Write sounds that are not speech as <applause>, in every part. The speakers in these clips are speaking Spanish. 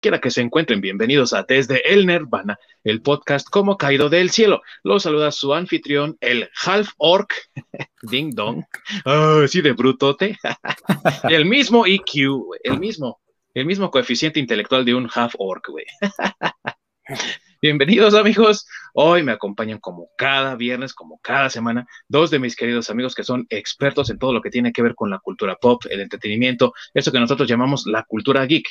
quiera que se encuentren, bienvenidos a Desde el Nirvana, el podcast como caído del cielo. Los saluda su anfitrión, el Half Orc, <laughs> Ding Dong, oh, sí, de brutote, <laughs> el mismo EQ, el mismo, el mismo coeficiente intelectual de un Half Orc, güey. <laughs> Bienvenidos amigos. Hoy me acompañan como cada viernes, como cada semana, dos de mis queridos amigos que son expertos en todo lo que tiene que ver con la cultura pop, el entretenimiento, eso que nosotros llamamos la cultura geek.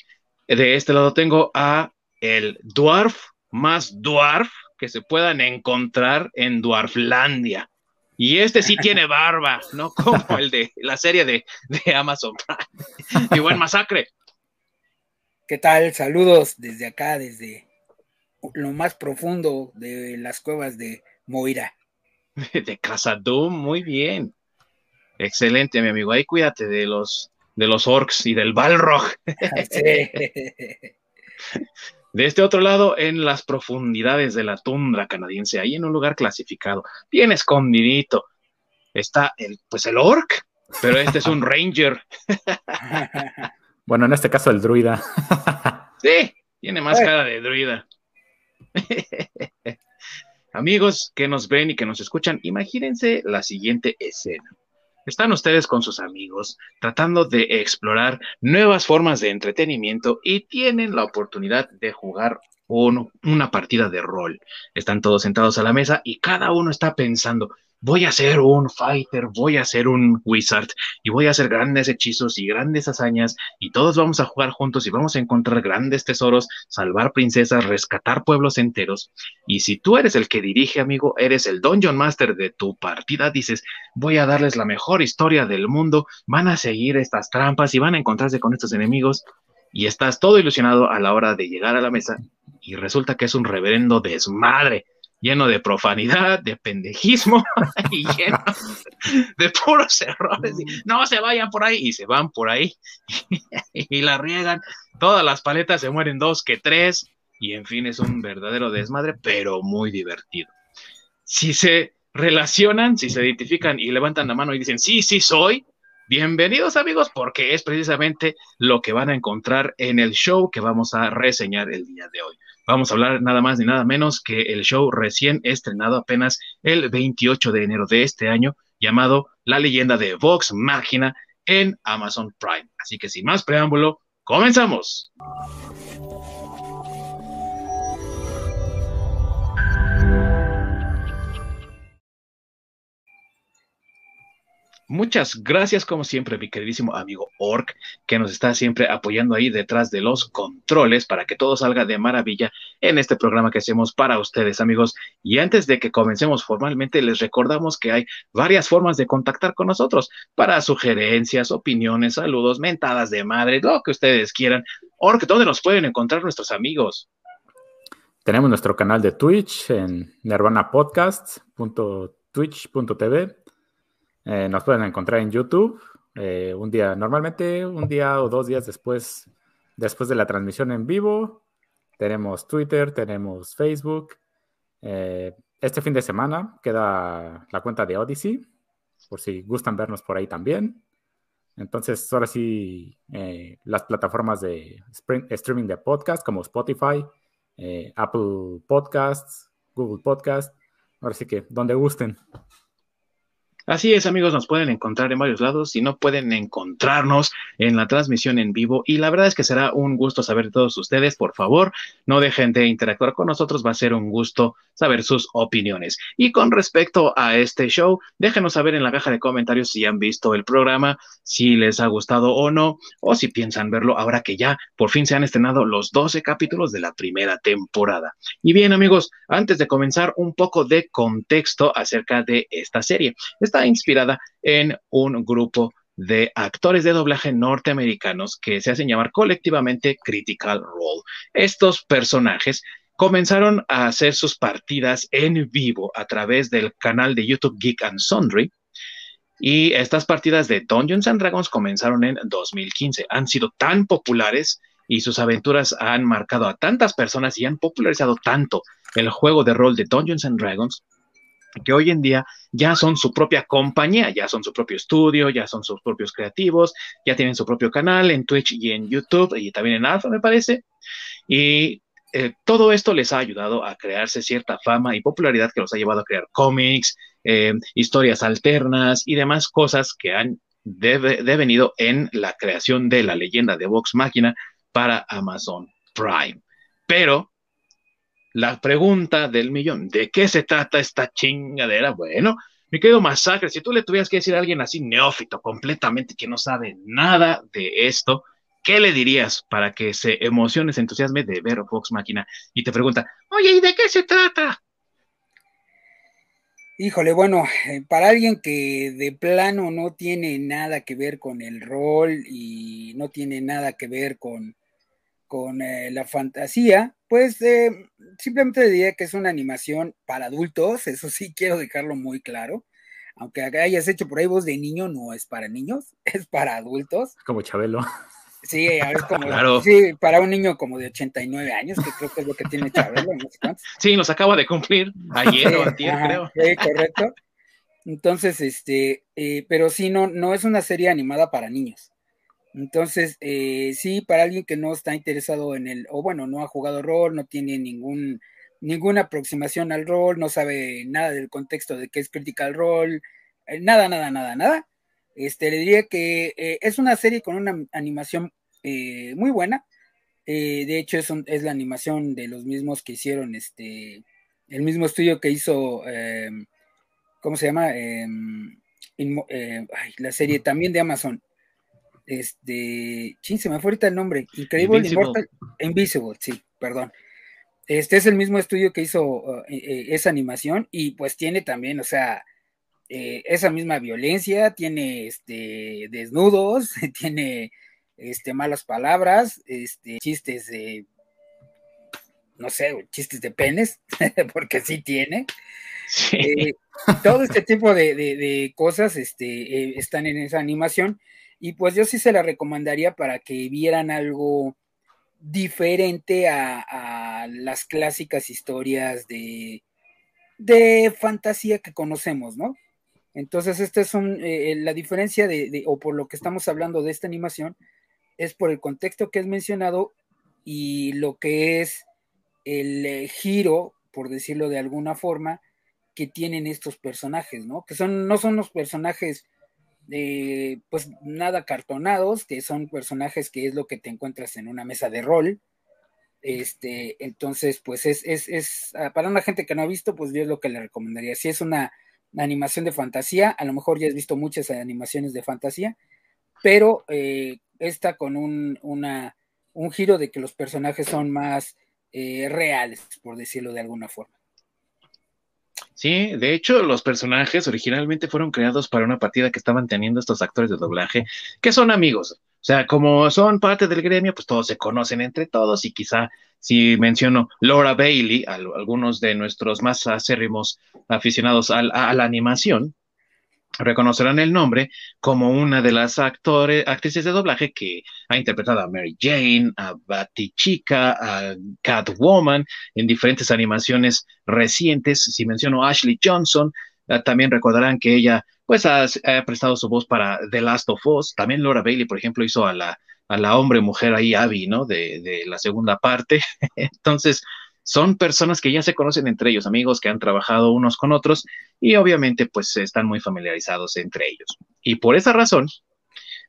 De este lado tengo a el dwarf más dwarf que se puedan encontrar en Dwarflandia. Y este sí tiene <laughs> barba, no como el de la serie de, de Amazon. Y buen masacre. ¿Qué tal? Saludos desde acá, desde lo más profundo de las cuevas de Moira. <laughs> De Casadum, muy bien. Excelente, mi amigo. Ahí cuídate de los, de los orcs y del Balrog. De este otro lado, en las profundidades de la tundra canadiense, ahí en un lugar clasificado, bien escondidito, está el, pues el orc, pero este es un <laughs> ranger. Bueno, en este caso el druida. <laughs> Sí, tiene más cara de druida. <laughs> Amigos que nos ven y que nos escuchan, imagínense la siguiente escena. Están ustedes con sus amigos tratando de explorar nuevas formas de entretenimiento y tienen la oportunidad de jugar una partida de rol. Están todos sentados a la mesa y cada uno está pensando, voy a ser un fighter, voy a ser un wizard y voy a hacer grandes hechizos y grandes hazañas y todos vamos a jugar juntos y vamos a encontrar grandes tesoros, salvar princesas, rescatar pueblos enteros. Y si tú eres el que dirige, amigo, eres el Dungeon Master de tu partida, dices, voy a darles la mejor historia del mundo, van a seguir estas trampas y van a encontrarse con estos enemigos y estás todo ilusionado a la hora de llegar a la mesa y resulta que es un reverendo desmadre lleno de profanidad, de pendejismo <laughs> y lleno de puros errores. No se vayan por ahí y se van por ahí <laughs> y la riegan. Todas las paletas se mueren dos que tres y en fin es un verdadero desmadre, pero muy divertido. Si se relacionan, si se identifican y levantan la mano y dicen, sí, sí soy, bienvenidos amigos, porque es precisamente lo que van a encontrar en el show que vamos a reseñar el día de hoy. Vamos a hablar nada más ni nada menos que el show recién estrenado apenas el 28 de enero de este año, llamado La leyenda de Vox Máquina en Amazon Prime. Así que sin más preámbulo, comenzamos. Muchas gracias, como siempre, mi queridísimo amigo Orc, que nos está siempre apoyando ahí detrás de los controles para que todo salga de maravilla en este programa que hacemos para ustedes, amigos. Y antes de que comencemos formalmente, les recordamos que hay varias formas de contactar con nosotros para sugerencias, opiniones, saludos, mentadas de madre, lo que ustedes quieran. Orc, ¿dónde nos pueden encontrar nuestros Tenemos nuestro canal de Twitch en nirvanapodcast.twitch.tv eh, nos pueden encontrar en YouTube eh, un día, normalmente un día o dos días después, después de la transmisión en vivo. Tenemos Twitter, tenemos Facebook. Eh, este fin de semana queda la cuenta de Odyssey, por si gustan vernos por ahí también. Entonces, ahora sí, las plataformas de streaming de podcast como Spotify, Apple Podcasts, Google Podcasts, ahora sí que donde gusten. Así es, amigos, nos pueden encontrar en varios lados y no pueden encontrarnos en la transmisión en vivo. Y la verdad es que será un gusto saber de todos ustedes. Por favor, no dejen de interactuar con nosotros. Va a ser un gusto saber sus opiniones. Y con respecto a este show, déjenos saber en la caja de comentarios si han visto el programa, si les ha gustado o no, o si piensan verlo ahora que ya por fin se han estrenado los 12 capítulos de la primera temporada. Y bien, amigos, antes de comenzar, un poco de contexto acerca de esta serie. Esta inspirada en un grupo de actores de doblaje norteamericanos que se hacen llamar colectivamente Critical Role. Estos personajes comenzaron a hacer sus partidas en vivo a través del canal de YouTube Geek and Sundry. Y estas partidas de Dungeons and Dragons comenzaron en 2015. Han sido tan populares y sus aventuras han marcado a tantas personas y han popularizado tanto el juego de rol de Dungeons and Dragons que hoy en día ya son su propia compañía, ya son su propio estudio, ya son sus propios creativos, ya tienen su propio canal en Twitch y en YouTube y también en Alpha, me parece. Y eh, todo esto les ha ayudado a crearse cierta fama y popularidad que los ha llevado a crear cómics, eh, historias alternas y demás cosas que han devenido en la creación de la leyenda de Vox Máquina para Amazon Prime. Pero la pregunta del millón, ¿de qué se trata esta chingadera? Bueno, mi querido Masacre, si tú le tuvieras que decir a alguien así neófito, completamente que no sabe nada de esto, ¿qué le dirías para que se emocione, se entusiasme de ver Vox Máquina y te pregunta, oye, ¿y de qué se trata? Híjole, bueno, para alguien que de plano no tiene nada que ver con el rol y no tiene nada que ver con, con eh, la fantasía, pues eh, simplemente diría que es una animación para adultos, eso sí <laughs> quiero dejarlo muy claro. Aunque hayas hecho por ahí voz de niño, no es para niños, <laughs> es para adultos. Como Chabelo. Sí, es como <laughs> sí, para un niño como de 89 años, que creo que es lo que tiene Chabelo, no sé cuántos. Sí, nos acaba de cumplir ayer o ayer, creo. Sí, correcto. Entonces, este, eh, pero sí, no, no es una serie animada para niños. Entonces, eh, sí, para alguien que no está interesado en el, o bueno, no ha jugado rol, no tiene ningún, ninguna aproximación al rol, no sabe nada del contexto de qué es Critical Role, eh, nada, nada, nada, nada. Este, le diría que eh, es una serie con una animación muy buena. de hecho, es, es, la animación de los mismos que hicieron, este, el mismo estudio que hizo, ¿cómo se llama? Em, la serie también de Amazon, este, chin, se me fue ahorita el nombre, Increíble Invisible. Invisible, sí, perdón. Este es el mismo estudio que hizo uh, e, e, esa animación y pues tiene también, o sea, eh, esa misma violencia, tiene este, desnudos, <laughs> tiene este, malas palabras, este, chistes de, no sé, chistes de penes, <laughs> porque sí tiene. Eh, todo este tipo de, cosas este, eh, están en esa animación y pues yo sí se la recomendaría para que vieran algo diferente a, las clásicas historias de, de fantasía que conocemos, ¿no? Entonces, esta es un, eh, la diferencia de, o por lo que estamos hablando de esta animación, es por el contexto que has mencionado y lo que es el eh, giro, por decirlo de alguna forma, que tienen estos personajes, ¿no? Que son, no son los personajes pues nada cartonados, que son personajes que es lo que te encuentras en una mesa de rol. Este, entonces, pues es, es, es, ah, para una gente que no ha visto, pues yo es lo que le recomendaría. Si es una, animación de fantasía, a lo mejor ya has visto muchas animaciones de fantasía, pero eh, esta con un, una, un giro de que los personajes son más eh, reales, por decirlo de alguna forma. Sí, de hecho, los personajes originalmente fueron creados para una partida que estaban teniendo estos actores de doblaje, que son amigos. O sea, como son parte del gremio, pues todos se conocen entre todos y quizá si menciono Laura Bailey, algunos de nuestros más acérrimos aficionados a la animación, reconocerán el nombre como una de las actores, actrices de doblaje que ha interpretado a Mary Jane, a Batichica, a Catwoman en diferentes animaciones recientes. Si menciono a Ashley Johnson, eh, también recordarán que ella pues ha, prestado su voz para The Last of Us. También Laura Bailey, por ejemplo, hizo a la, a la hombre mujer ahí, Abby, ¿no? De, de la segunda parte. <laughs> Entonces, son personas que ya se conocen entre ellos, amigos que han trabajado unos con otros y obviamente pues están muy familiarizados entre ellos. Y por esa razón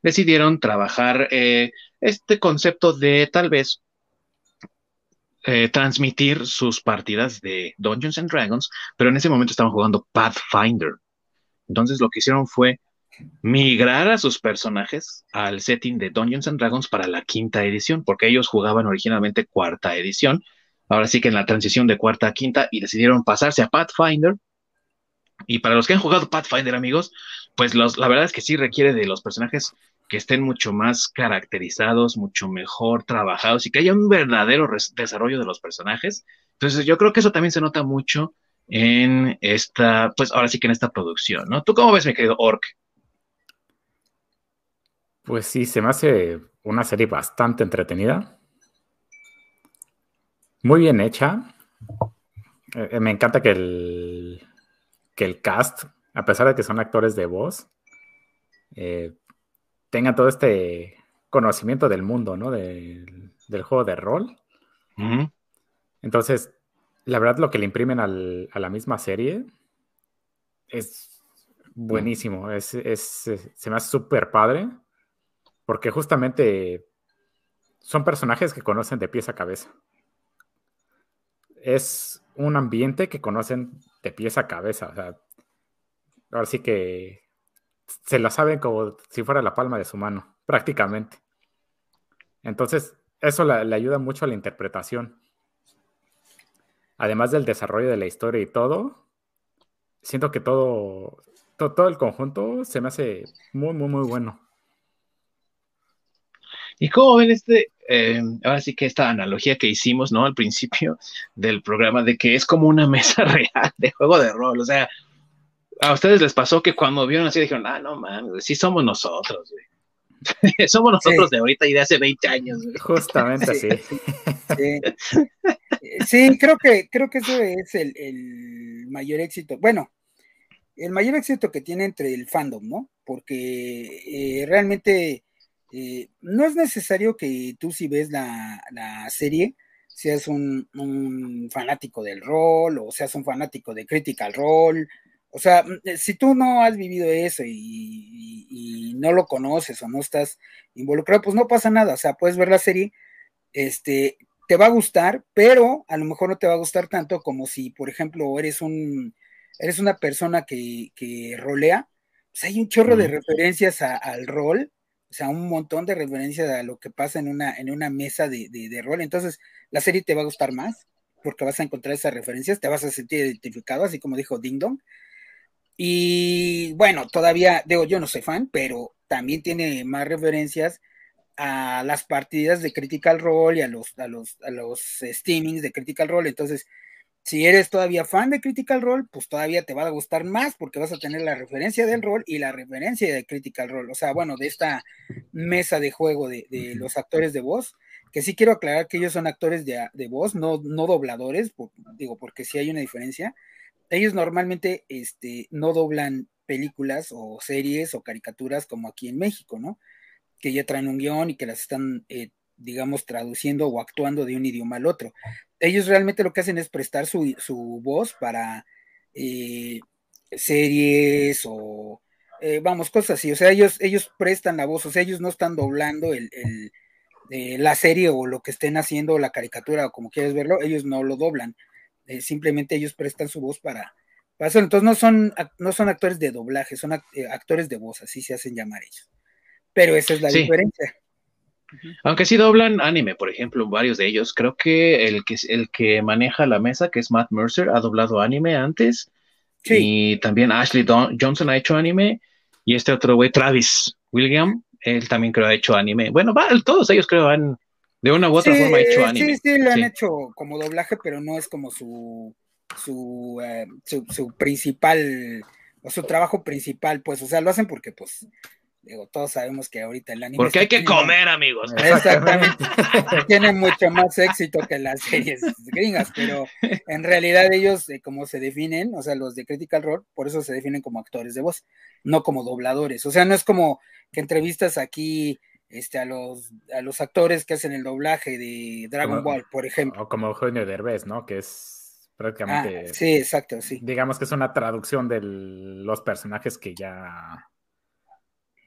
decidieron trabajar eh, este concepto de tal vez eh, transmitir sus partidas de Dungeons and Dragons, pero en ese momento estaban jugando Pathfinder. Entonces lo que hicieron fue migrar a sus personajes al setting de Dungeons and Dragons para la quinta edición, porque ellos jugaban originalmente cuarta edición ahora sí que en la transición de cuarta a quinta y decidieron pasarse a Pathfinder. Y para los que han jugado Pathfinder, amigos, pues la verdad es que sí requiere de los personajes que estén mucho más caracterizados, mucho mejor trabajados y que haya un verdadero desarrollo de los personajes. Entonces yo creo que eso también se nota mucho en esta, pues ahora sí que en esta producción, ¿no? ¿Tú cómo ves, mi querido Orc? Pues sí, se me hace una serie bastante entretenida muy bien hecha. Eh, me encanta que el, que el cast, a pesar de que son actores de voz, eh, tengan todo este conocimiento del mundo, ¿no? del juego de rol. Entonces, la verdad, lo que le imprimen a la misma serie es buenísimo. Es, se me hace súper padre. Porque justamente son personajes que conocen de pies a cabeza. Es un ambiente que conocen de pies a cabeza. O sea, ahora sí que se lo saben como si fuera la palma de su mano, prácticamente. Entonces, eso le ayuda mucho a la interpretación. Además del desarrollo de la historia y todo, siento que todo, todo, el conjunto se me hace muy, muy, muy bueno. ¿Y cómo ven este, eh, ahora sí que esta analogía que hicimos, ¿no? Al principio del programa, de que es como una <laughs> mesa real de juego de rol, o sea, a ustedes les pasó que cuando vieron así dijeron, ah, no mames, sí somos nosotros, güey. <laughs> somos nosotros de ahorita y de hace 20 años. Justamente así. Sí. creo que, creo que eso es el, mayor éxito. Bueno, el mayor éxito que tiene entre el fandom, ¿no? Porque eh, realmente eh, no es necesario que tú si ves la, serie seas un, fanático del rol o seas un fanático de Critical Role. O sea, mm, si tú no has vivido eso y, no lo conoces o no estás involucrado, pues no pasa nada. O sea, puedes ver la serie, este, te va a gustar, pero a lo mejor no te va a gustar tanto como si, por ejemplo, eres un eres una persona que, que rolea. Pues hay un chorro de referencias al rol o sea, un montón de referencias a lo que pasa en una, en una mesa de, rol. Entonces, la serie te va a gustar más porque vas a encontrar esas referencias, te vas a sentir identificado, así como dijo Ding Dong. Y bueno, todavía, digo, yo no soy fan, pero también tiene más referencias a las partidas de Critical Role y a los, a los, a los streamings de Critical Role. Entonces, si eres todavía fan de Critical Role, pues todavía te va a gustar más porque vas a tener la referencia del rol y la referencia de Critical Role. O sea, bueno, de esta mesa de juego de, los actores de voz, que sí quiero aclarar que ellos son actores de, voz, no, no dobladores, digo, porque sí hay una diferencia. Ellos normalmente este, no doblan películas o series o caricaturas como aquí en México, ¿no? Que ya traen un guion y que las están eh, digamos, traduciendo o actuando de un idioma al otro. Ellos realmente lo que hacen es prestar su, voz para eh, series o, eh, vamos, cosas así. O sea, ellos, ellos prestan la voz, o sea, ellos no están doblando el, eh, la serie o lo que estén haciendo, la caricatura o como quieres verlo, ellos no lo doblan. simplemente ellos prestan su voz para, para hacerlo. Entonces no son, no son actores de doblaje, son actores de voz, así se hacen llamar ellos. Pero esa es la diferencia. Aunque sí doblan anime, por ejemplo, varios de ellos. Creo que el que, el que maneja la mesa, que es Matt Mercer, ha doblado anime antes. Y también Ashley Johnson ha hecho anime. Y este otro güey, Travis William, él también creo ha hecho anime. Bueno, todos ellos creo han, de una u otra forma, hecho anime. Sí, sí, lo han hecho como doblaje, pero no es como su, su, eh, su, su principal, o su trabajo principal, pues, o sea, lo hacen porque, pues, Digo, todos sabemos que ahorita el anime. Porque hay que comer, amigos. Exactamente. tiene mucho más éxito que las series gringas, pero en realidad ellos, eh, como se definen, o sea, los de Critical Role, por eso se definen como actores de voz, no como dobladores. O sea, no es como que entrevistas aquí este, a, los, a los actores que hacen el doblaje de Dragon Ball, por ejemplo. O como Eugenio Derbez, ¿no? Que es prácticamente. Ah, sí, exacto, sí. Digamos que es una traducción de los personajes que ya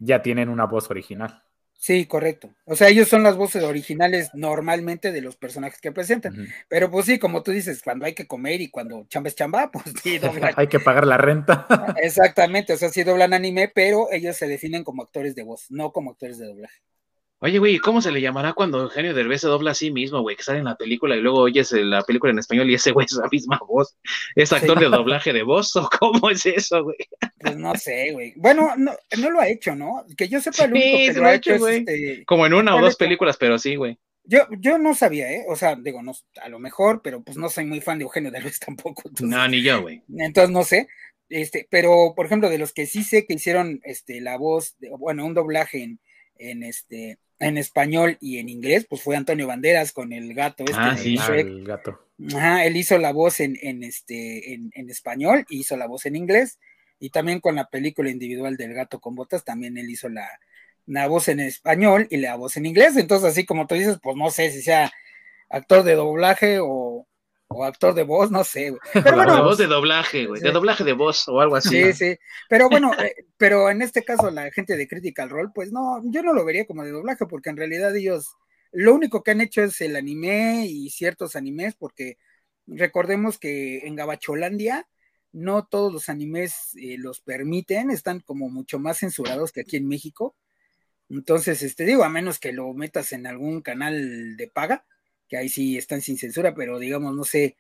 ya tienen una voz original. Sí, correcto. O sea, ellos son las voces originales normalmente de los personajes que presentan. Pero pues sí, como tú dices, cuando hay que comer y cuando chamba es <laughs> chamba, pues sí, doblan. <laughs> hay que pagar la renta. Exactamente, o sea, sí doblan anime, pero ellos se definen como actores de voz, no como actores de doblaje. Oye, güey, ¿cómo se le llamará cuando Eugenio Derbez se dobla a sí mismo, güey? Que sale en la película y luego oyes la película en español y ese güey es la misma voz. ¿Es actor de doblaje de voz o cómo es eso, güey? Pues no sé, güey. Bueno, no, no lo ha hecho, ¿no? Que yo sepa, lo único que lo ha hecho, es este... Como en una o dos películas, pero sí, güey. Yo, yo no sabía, ¿eh? O sea, digo, no, a lo mejor, pero pues no soy muy fan de Eugenio Derbez <laughs> tampoco. no, ni yo, güey. Entonces no sé. Este, pero, por ejemplo, de los que sí sé que hicieron este, la voz, bueno, un doblaje en, en este en español y en inglés, pues fue Antonio Banderas con el gato este ah, sí, el gato. Ajá, él hizo la voz en, en este, en, en español, hizo la voz en inglés, y también con la película individual del gato con botas, también él hizo la, la voz en español y la voz en inglés. Entonces, así como tú dices, pues no sé si sea actor de doblaje o, o actor de voz, no sé. <laughs> Pero bueno, de voz de doblaje, güey, de doblaje de voz o algo así. Sí, sí. Pero bueno, eh, pero en este caso la gente de Critical Role, pues no, yo no lo vería como de doblaje, porque en realidad ellos lo único que han hecho es el anime y ciertos animes, porque recordemos que en Gabacholandia no todos los animes eh, los permiten, están como mucho más censurados que aquí en México. Entonces, este digo, a menos que lo metas en algún canal de paga, que ahí sí están sin censura, pero digamos, no sé,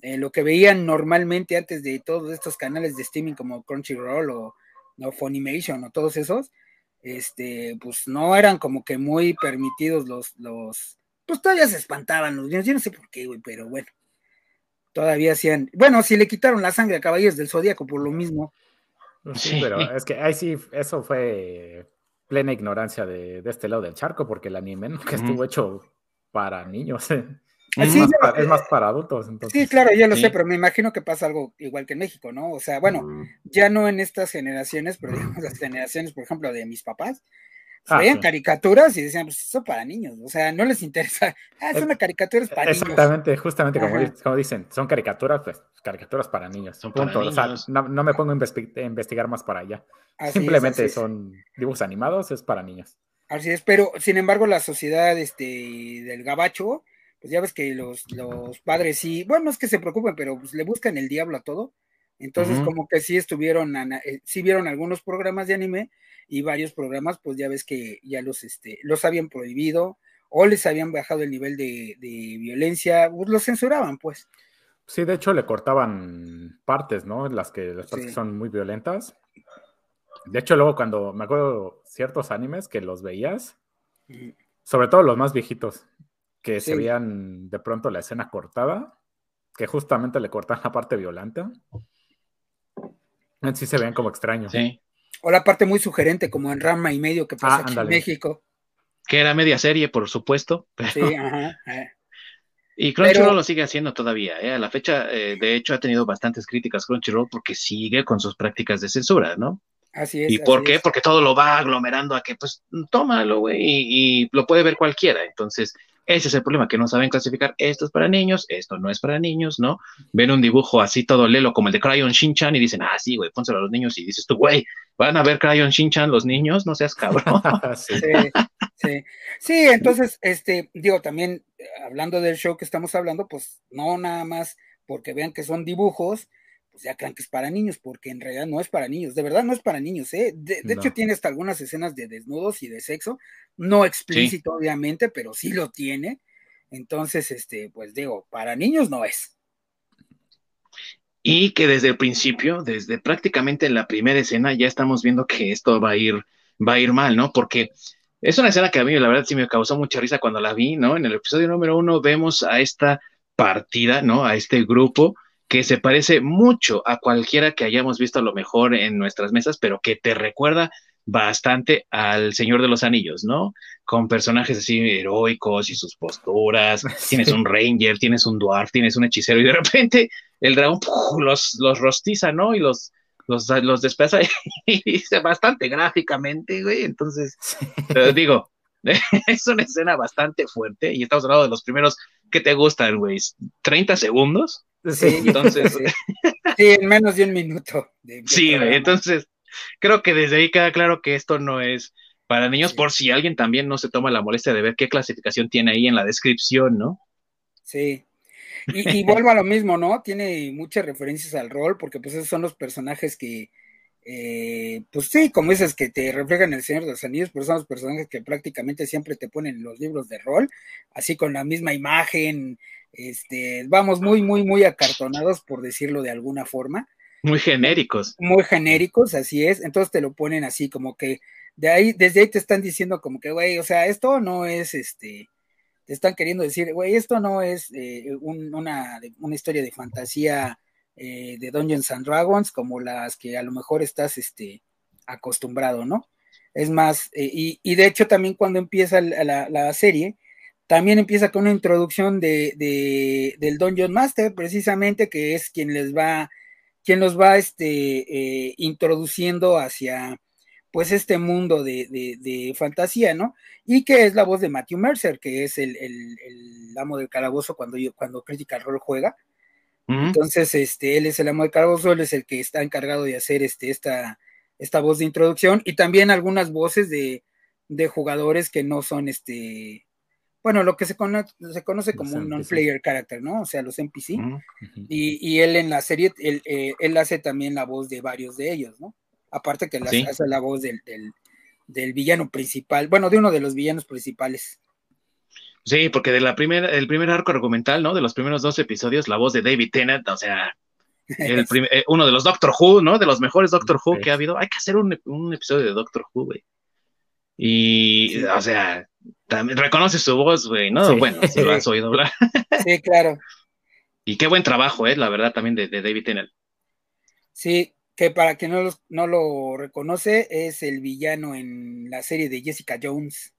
eh, lo que veían normalmente antes de todos estos canales de streaming como Crunchyroll o, o Funimation o todos esos, este, pues no eran como que muy permitidos los, los, pues todavía se espantaban los niños, yo no sé por qué, güey, pero bueno, todavía hacían, bueno, si le quitaron la sangre a Caballeros del Zodíaco por lo mismo. Sí, pero es que ahí sí, <laughs> eso fue plena ignorancia de, de este lado del charco, porque el anime nunca estuvo hecho para niños. <laughs> ¿eh? Es, Sí, más, ya- pa- es más para adultos. Entonces. Sí, claro, ya lo Sí. sé, pero me imagino que pasa algo igual que en México, ¿no? O sea, bueno, Mm. ya no en estas generaciones, pero <laughs> digamos las generaciones, por ejemplo, de mis papás, Ah, veían sí. caricaturas y decían, pues eso para niños, o sea, no les interesa, <laughs> ah, es Es- una caricatura es para niños. Exactamente, justamente como, dicen, son caricaturas, pues caricaturas para niños. Son para punto. O sea, niños. no, no me pongo a investi- a investigar más para allá. Así Simplemente es. son dibujos animados, es para niños. Así es, pero sin embargo la sociedad este, del gabacho, pues ya ves que los, los padres sí, bueno, no es que se preocupen, pero pues le buscan el diablo a todo. Entonces como que sí estuvieron, eh, sí vieron algunos programas de anime y varios programas, pues ya ves que ya los, este, los habían prohibido o les habían bajado el nivel de, de violencia, pues los censuraban, pues. Sí, de hecho le cortaban partes, ¿no? Las que, las partes Sí. que son muy violentas. De hecho, luego cuando me acuerdo ciertos animes que los veías, Ujú. sobre todo los más viejitos, que se veían de pronto la escena cortada, que justamente le cortan la parte violenta. En sí se veían como extraños. Sí. O la parte muy sugerente, como en Rama y medio que pasa Ah, aquí en. México. Que era media serie, por supuesto. pero- Sí, ajá. eh. Y Crunchyroll Pero- lo sigue haciendo todavía. ¿eh? A la fecha, eh, de hecho, ha tenido bastantes críticas Crunchyroll porque sigue con sus prácticas de censura, ¿no? Así es. ¿Y por qué? es. Porque todo lo va aglomerando a que, pues, tómalo, güey, y, y lo puede ver cualquiera. Entonces, ese es el problema, que no saben clasificar esto es para niños, esto no es para niños, ¿no? Ven un dibujo así todo lelo como el de Crayon Shin-Chan y dicen, ah, sí, güey, pónselo a los niños y dices tú, güey, ¿van a ver Crayon Shin-Chan los niños? No seas cabrón. <laughs> <laughs> Sí. Sí, sí. Sí, entonces, este, digo, también eh, hablando del show que estamos hablando, pues no nada más porque vean que son dibujos, pues ya crean que es para niños, porque en realidad no es para niños, de verdad no es para niños, ¿eh? De, de No. hecho, tiene hasta algunas escenas de desnudos y de sexo, no explícito, obviamente, pero sí lo tiene. Entonces, este, pues digo, para niños no es. Y que desde el principio, desde prácticamente la primera escena, ya estamos viendo que esto va a ir, va a ir mal, ¿no? Porque es una escena que a mí, la verdad, sí me causó mucha risa cuando la vi, ¿no? En el episodio número uno vemos a esta partida, ¿no? A este grupo que se parece mucho a cualquiera que hayamos visto a lo mejor en nuestras mesas, pero que te recuerda bastante al Señor de los Anillos, ¿no? Con personajes así heroicos y sus posturas. <laughs> Tienes un ranger, tienes un dwarf, tienes un hechicero y de repente el dragón ¡puf! los, los rostiza, ¿no? Y los, los, los <laughs> y dice bastante gráficamente, güey. Entonces, <laughs> te digo, es una escena bastante fuerte y estamos hablando de los primeros que te gustan, güey. 30 segundos. Sí, <laughs> Entonces, sí. <laughs> Sí, en menos de un minuto. de- de Sí, programa. entonces creo que desde ahí queda claro que esto no es para niños, por si alguien también no se toma la molestia de ver qué clasificación tiene ahí en la descripción, ¿no? Sí. Y, y vuelvo a lo mismo, ¿no? Tiene muchas referencias al rol, porque pues esos son los personajes que, eh, pues sí, como dices, que te reflejan el Señor de los Anillos, pero son los personajes que prácticamente siempre te ponen en los libros de rol, así con la misma imagen, este, vamos, muy, muy, muy acartonados, por decirlo de alguna forma, Muy genéricos. muy genéricos, así es, entonces te lo ponen así como que, de ahí, desde ahí te están diciendo como que, güey, o sea, esto no es, este, te están queriendo decir, güey, esto no es eh, un- una, una historia de fantasía eh, de Dungeons and Dragons como las que a lo mejor estás este, acostumbrado, ¿no? Es más, eh, y, y de hecho también cuando empieza la, la- la serie, también empieza con una introducción de, del Dungeon Master, precisamente, que es quien les va, quien los va este, eh, introduciendo hacia pues este mundo de, fantasía, ¿no? Y que es la voz de Matthew Mercer, que es el, amo del calabozo cuando, yo, cuando Critical Role juega. Entonces, este, él es el amo del calabozo, él es el que está encargado de hacer este, esta, esta voz de introducción y también algunas voces de, de jugadores que no son este, bueno, lo que se, se conoce como un non-player character, ¿no? O sea, los NPC. y, él en la serie, eh, él, hace también la voz de varios de ellos, ¿no? Aparte que hace la voz del, del, villano principal, bueno, de uno de los villanos principales. Sí, porque de la primera, el primer arco argumental, ¿no? De los primeros dos episodios, la voz de David Tennant, o sea, <laughs> eh, uno de los Doctor Who, ¿no? De los mejores Doctor Who que ha habido. Hay que hacer un, un episodio de Doctor Who, güey. Y, o sea, también reconoce su voz, güey, ¿no? Bueno, si lo has oído hablar. <laughs> sí, claro. Y qué buen trabajo, ¿eh? La verdad, también de, David Tennant. Sí, que para quien no lo, no lo reconoce, es el villano en la serie de Jessica Jones.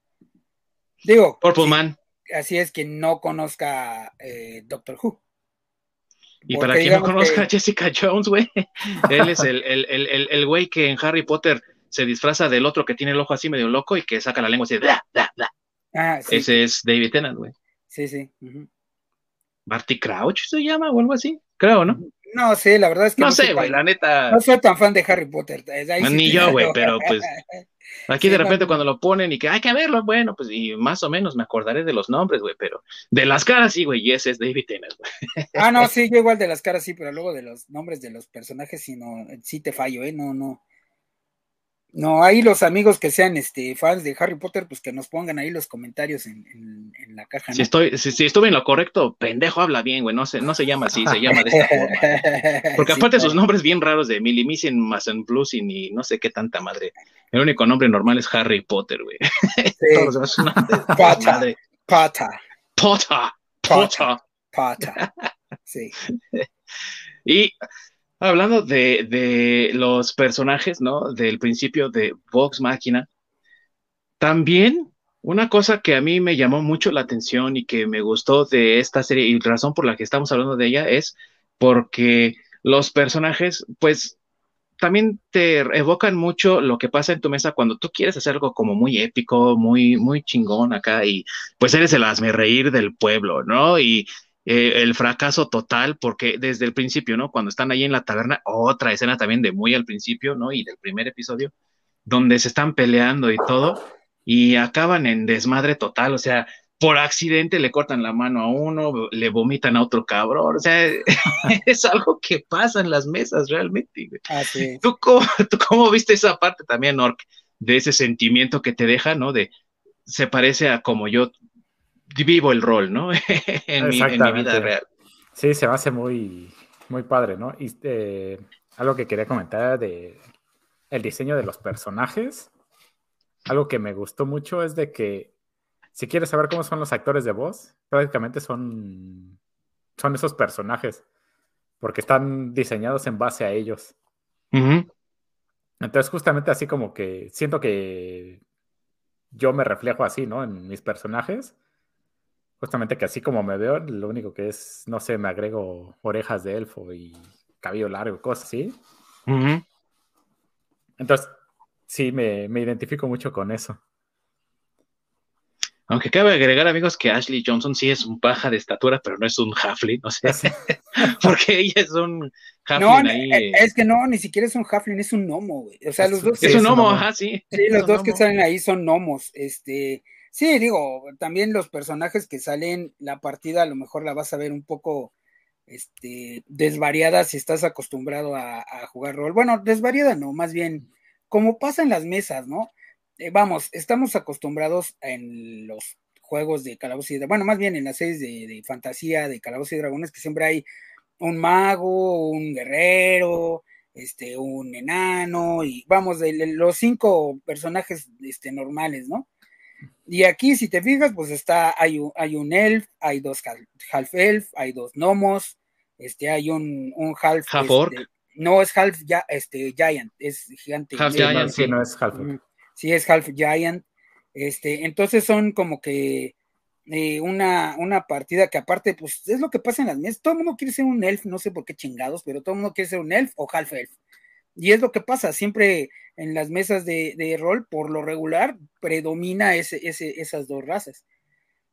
Digo. Purple Man. Así es, que no conozca eh, Doctor Who. Y para quien no conozca a Jessica Jones, güey, <laughs> él es el, el, el, el güey que en Harry Potter se disfraza del otro que tiene el ojo así medio loco y que saca la lengua así. Ah, Ese es David Tennant, güey. Sí, sí. Barty Crouch se llama o algo así, creo, ¿no? No sé, la verdad es que. No, sé, güey, la neta. No soy tan fan de Harry Potter. Ni yo, güey, pero pues. <laughs> Aquí de repente cuando lo ponen y que hay que verlo, bueno, pues y más o menos me acordaré de los nombres, güey, pero de las caras sí, güey, y ese es David Tennant, güey. Ah, no, sí, yo igual de las caras sí, pero luego de los nombres de los personajes sí, no, sí te fallo, ¿eh? No, no. No, ahí los amigos que sean este, fans de Harry Potter, pues que nos pongan ahí los comentarios en, la caja. Si, estoy, si, estuve en lo correcto, pendejo habla bien, güey. No se, no se llama así, se llama de esta <laughs> forma. Porque aparte sus nombres bien raros de Milimicin, Mason Blusin y no sé qué tanta madre. El único nombre normal es Harry Potter, güey. <laughs> Todos los demás Potter. Potter. Potter. Potter. Potter. Sí. <laughs> Y Hablando de, los personajes, ¿no? Del principio de Vox Máquina, también una cosa que a mí me llamó mucho la atención y que me gustó de esta serie y razón por la que estamos hablando de ella es porque los personajes, pues, también te evocan mucho lo que pasa en tu mesa cuando tú quieres hacer algo como muy épico, muy, muy chingón acá y pues eres el hazme reír del pueblo, ¿no? Y eh, el fracaso total, porque desde el principio, ¿no? Cuando están ahí en la taberna, otra escena también de muy al principio, ¿no? Y del primer episodio, donde se están peleando y todo, y acaban en desmadre total, o sea, por accidente le cortan la mano a uno, le vomitan a otro cabrón, o sea, <laughs> es algo que pasa en las mesas realmente. Ah, ¿Tú, cómo, <laughs> ¿Tú cómo viste esa parte también, Nork, de ese sentimiento que te deja, ¿no? De, se parece a como yo vivo el rol, ¿no? <laughs> en, mi, vida real. Sí, se me hace muy, muy padre, ¿no? Y eh, algo que quería comentar de el diseño de los personajes, algo que me gustó mucho es de que si quieres saber cómo son los actores de voz, prácticamente son, son esos personajes, porque están diseñados en base a ellos. Entonces, justamente así como que siento que yo me reflejo así, ¿no? En mis personajes. Justamente que así como me veo, lo único que es, no sé, me agrego orejas de elfo y cabello largo, cosas así. Entonces, sí, me, identifico mucho con eso. Aunque cabe agregar, amigos, que Ashley Johnson sí es un paja de estatura, pero no es un halfling, no sé. <laughs> Porque ella es un halfling no, ahí. Eh, es que no, ni siquiera es un halfling, es un gnomo, güey. O sea, los dos. Es un gnomo, ajá, sí. Sí, los dos que salen ahí son gnomos. Este, Sí, digo, también los personajes que salen, la partida a lo mejor la vas a ver un poco este, desvariada si estás acostumbrado a, jugar rol. Bueno, desvariada no, más bien como pasa en las mesas, ¿no? Eh, vamos, estamos acostumbrados en los juegos de Calabozos y bueno, más bien en las series de, fantasía de Calabozos y Dragones que siempre hay un mago, un guerrero, este, un enano y vamos, de, los cinco personajes este, normales, ¿no? Y aquí, si te fijas, pues está, hay un, hay un elf, hay dos half elf, hay dos gnomos, este, hay un, un half. Este, no es half ya, este, giant, es gigante. Half giant, sí, no es half. Sí, es half giant. Este, entonces son como que eh, una, una partida que aparte, pues es lo que pasa en las mesas. Todo el mundo quiere ser un elf, no sé por qué chingados, pero todo el mundo quiere ser un elf o half elf. Y es lo que pasa, siempre en las mesas de, rol, por lo regular, predomina ese, ese, esas dos razas.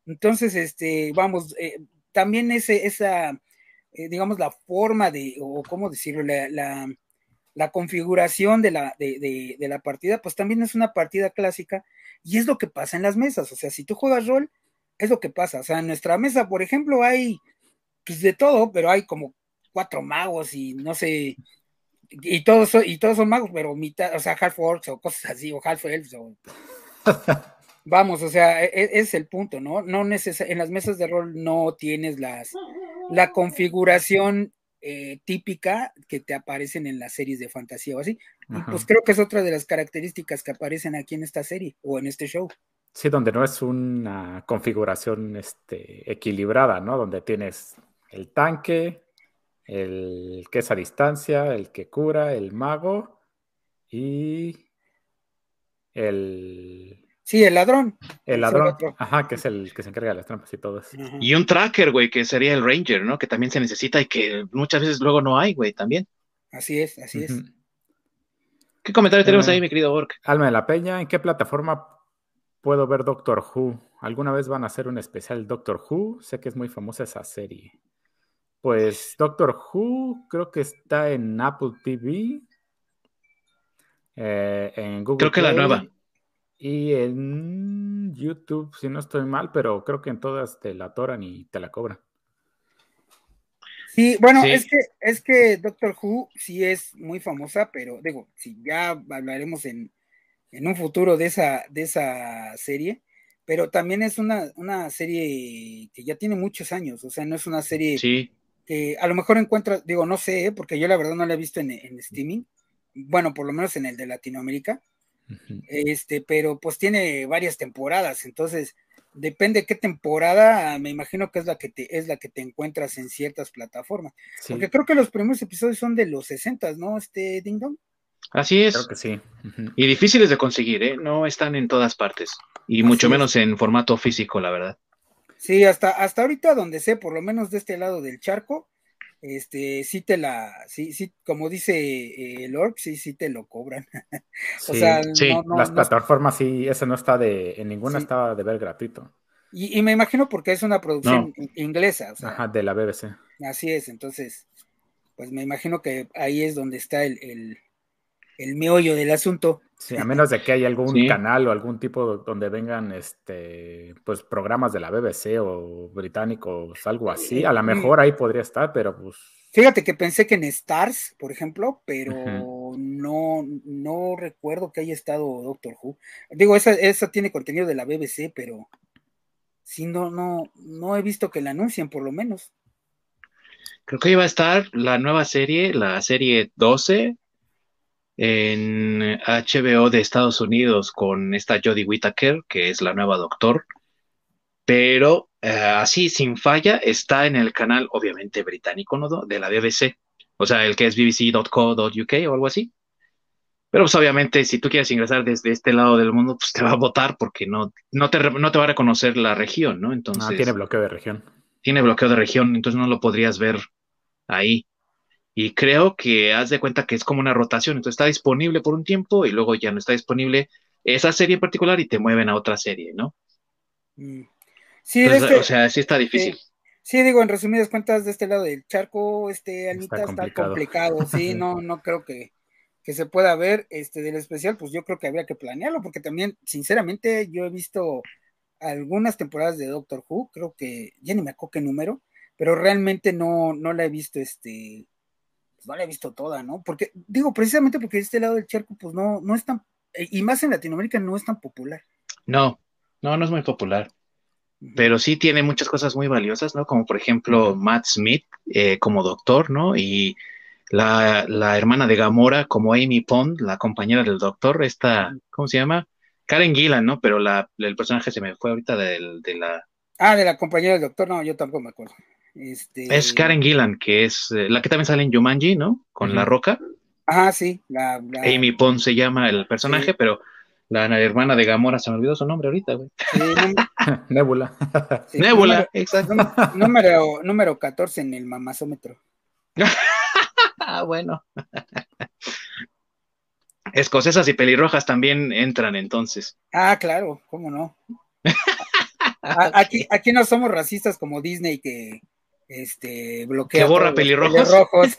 Entonces, este, vamos, eh, también ese, esa, eh, digamos, la forma de, o cómo decirlo, la, la, configuración de la, de, de, la partida, pues también es una partida clásica y es lo que pasa en las mesas. O sea, si tú juegas rol, es lo que pasa. O sea, en nuestra mesa, por ejemplo, hay pues de todo, pero hay como cuatro magos y no sé, y todos son, y todos son magos, pero mitad, o sea, half orcs o cosas así, o half elves, o... <laughs> Vamos, o sea, e, e, es, el punto, ¿no? No en las mesas de rol no tienes las, la configuración eh, típica que te aparecen en las series de fantasía o así. Y pues creo que es otra de las características que aparecen aquí en esta serie o en este show. Sí, donde no es una configuración este, equilibrada, ¿no? Donde tienes el tanque, el que es a distancia, el que cura, el mago y el... Sí, el ladrón. El ladrón, ajá, que es el que se encarga de las trampas y todo eso. Y un tracker, güey, que sería el ranger, ¿no? Que también se necesita y que muchas veces luego no hay, güey, también. Así es, así es. ¿Qué comentario tenemos ahí, mi querido Bork? Alma de la Peña, ¿en qué plataforma puedo ver Doctor Who? ¿Alguna vez van a hacer un especial Doctor Who? Sé que es muy famosa esa serie. Pues Doctor Who creo que está en Apple TV, eh, en Google. Creo que la nueva. Y en YouTube, si no estoy mal, pero creo que en todas te la atoran y te la cobran. Sí, bueno, es que es que Doctor Who sí es muy famosa, pero digo, si ya hablaremos en, en un futuro de esa, de esa serie, pero también es una, una serie que ya tiene muchos años, o sea, no es una serie sí que a lo mejor encuentras, digo, no sé, ¿eh? porque yo la verdad no la he visto en, en streaming, bueno, por lo menos en el de Latinoamérica, este, pero pues tiene varias temporadas, entonces depende qué temporada, me imagino que es la que te, es la que te encuentras en ciertas plataformas, porque creo que los primeros episodios son de los 60, ¿no? Este Ding Dong. Así es. Creo que sí. Y difíciles de conseguir, ¿eh? No están en todas partes. Y mucho menos en formato físico, la verdad. Sí, hasta, hasta ahorita donde sé, por lo menos de este lado del charco, este, sí te la, sí, sí, como dice eh, el orc, sí, sí te lo cobran. <laughs> o sea, las plataformas sí, ese no está de, en ninguna estaba de ver gratuito. Y, me imagino porque es una producción inglesa. Ajá, de la BBC. Así es, entonces, pues me imagino que ahí es donde está el, el meollo del asunto. Sí, a menos de que haya algún canal o algún tipo donde vengan este pues programas de la BBC o británicos, algo así. A lo mejor ahí podría estar, pero pues. Fíjate que pensé que en Stars, por ejemplo, pero no, no recuerdo que haya estado Doctor Who. Digo, esa, esa tiene contenido de la BBC, pero sí, no, no, no he visto que la anuncien, por lo menos. Creo que iba a estar la nueva serie, la serie 12, en HBO de Estados Unidos con esta Jodie Whittaker, que es la nueva doctor, pero eh, así, sin falla, está en el canal, obviamente británico, ¿no? De la BBC, o sea, el que es bbc.co.uk o algo así. Pero pues obviamente si tú quieres ingresar desde este lado del mundo, pues te va a votar porque no, no, te, no te va a reconocer la región, ¿no? Entonces... Ah, tiene bloqueo de región. Tiene bloqueo de región, entonces no lo podrías ver ahí. Y creo que haz de cuenta que es como una rotación, entonces está disponible por un tiempo y luego ya no está disponible esa serie en particular y te mueven a otra serie, ¿no? Mm. Sí, o sea, sí está difícil. Sí, digo, en resumidas cuentas, de este lado del charco, este, Anita, está complicado, sí, <laughs> no, no creo que, que se pueda ver, este, del especial, pues yo creo que habría que planearlo, porque también, sinceramente, yo he visto algunas temporadas de Doctor Who, creo que, ya ni me acuerdo qué número, pero realmente no, no la he visto, este, no la he visto toda, ¿no? Porque, digo, precisamente porque este lado del charco, pues no, no es tan, y más en Latinoamérica no es tan popular. No, no, no es muy popular. Pero sí tiene muchas cosas muy valiosas, ¿no? Como por ejemplo Matt Smith eh, como doctor, ¿no? Y la, hermana de Gamora como Amy Pond, la compañera del doctor, esta, ¿cómo se llama? Karen Gillan, ¿no? Pero la, el personaje se me fue ahorita de, de la... Ah, de la compañera del doctor, no, yo tampoco me acuerdo. Este... Es Karen Gillan, que es eh, la que también sale en Jumanji, ¿no? Con La Roca. Ah, sí. Amy Pond se llama el personaje, pero la hermana de Gamora, se me olvidó su nombre ahorita, güey. <laughs> Nebula. Nebula, exacto. Número, número 14 en el mamazómetro. ah, <laughs> bueno. Escocesas y pelirrojas también entran entonces. Ah, claro, cómo no. <laughs> aquí, aquí no somos racistas como Disney que este bloquea. Que borra pelirrojos. <laughs>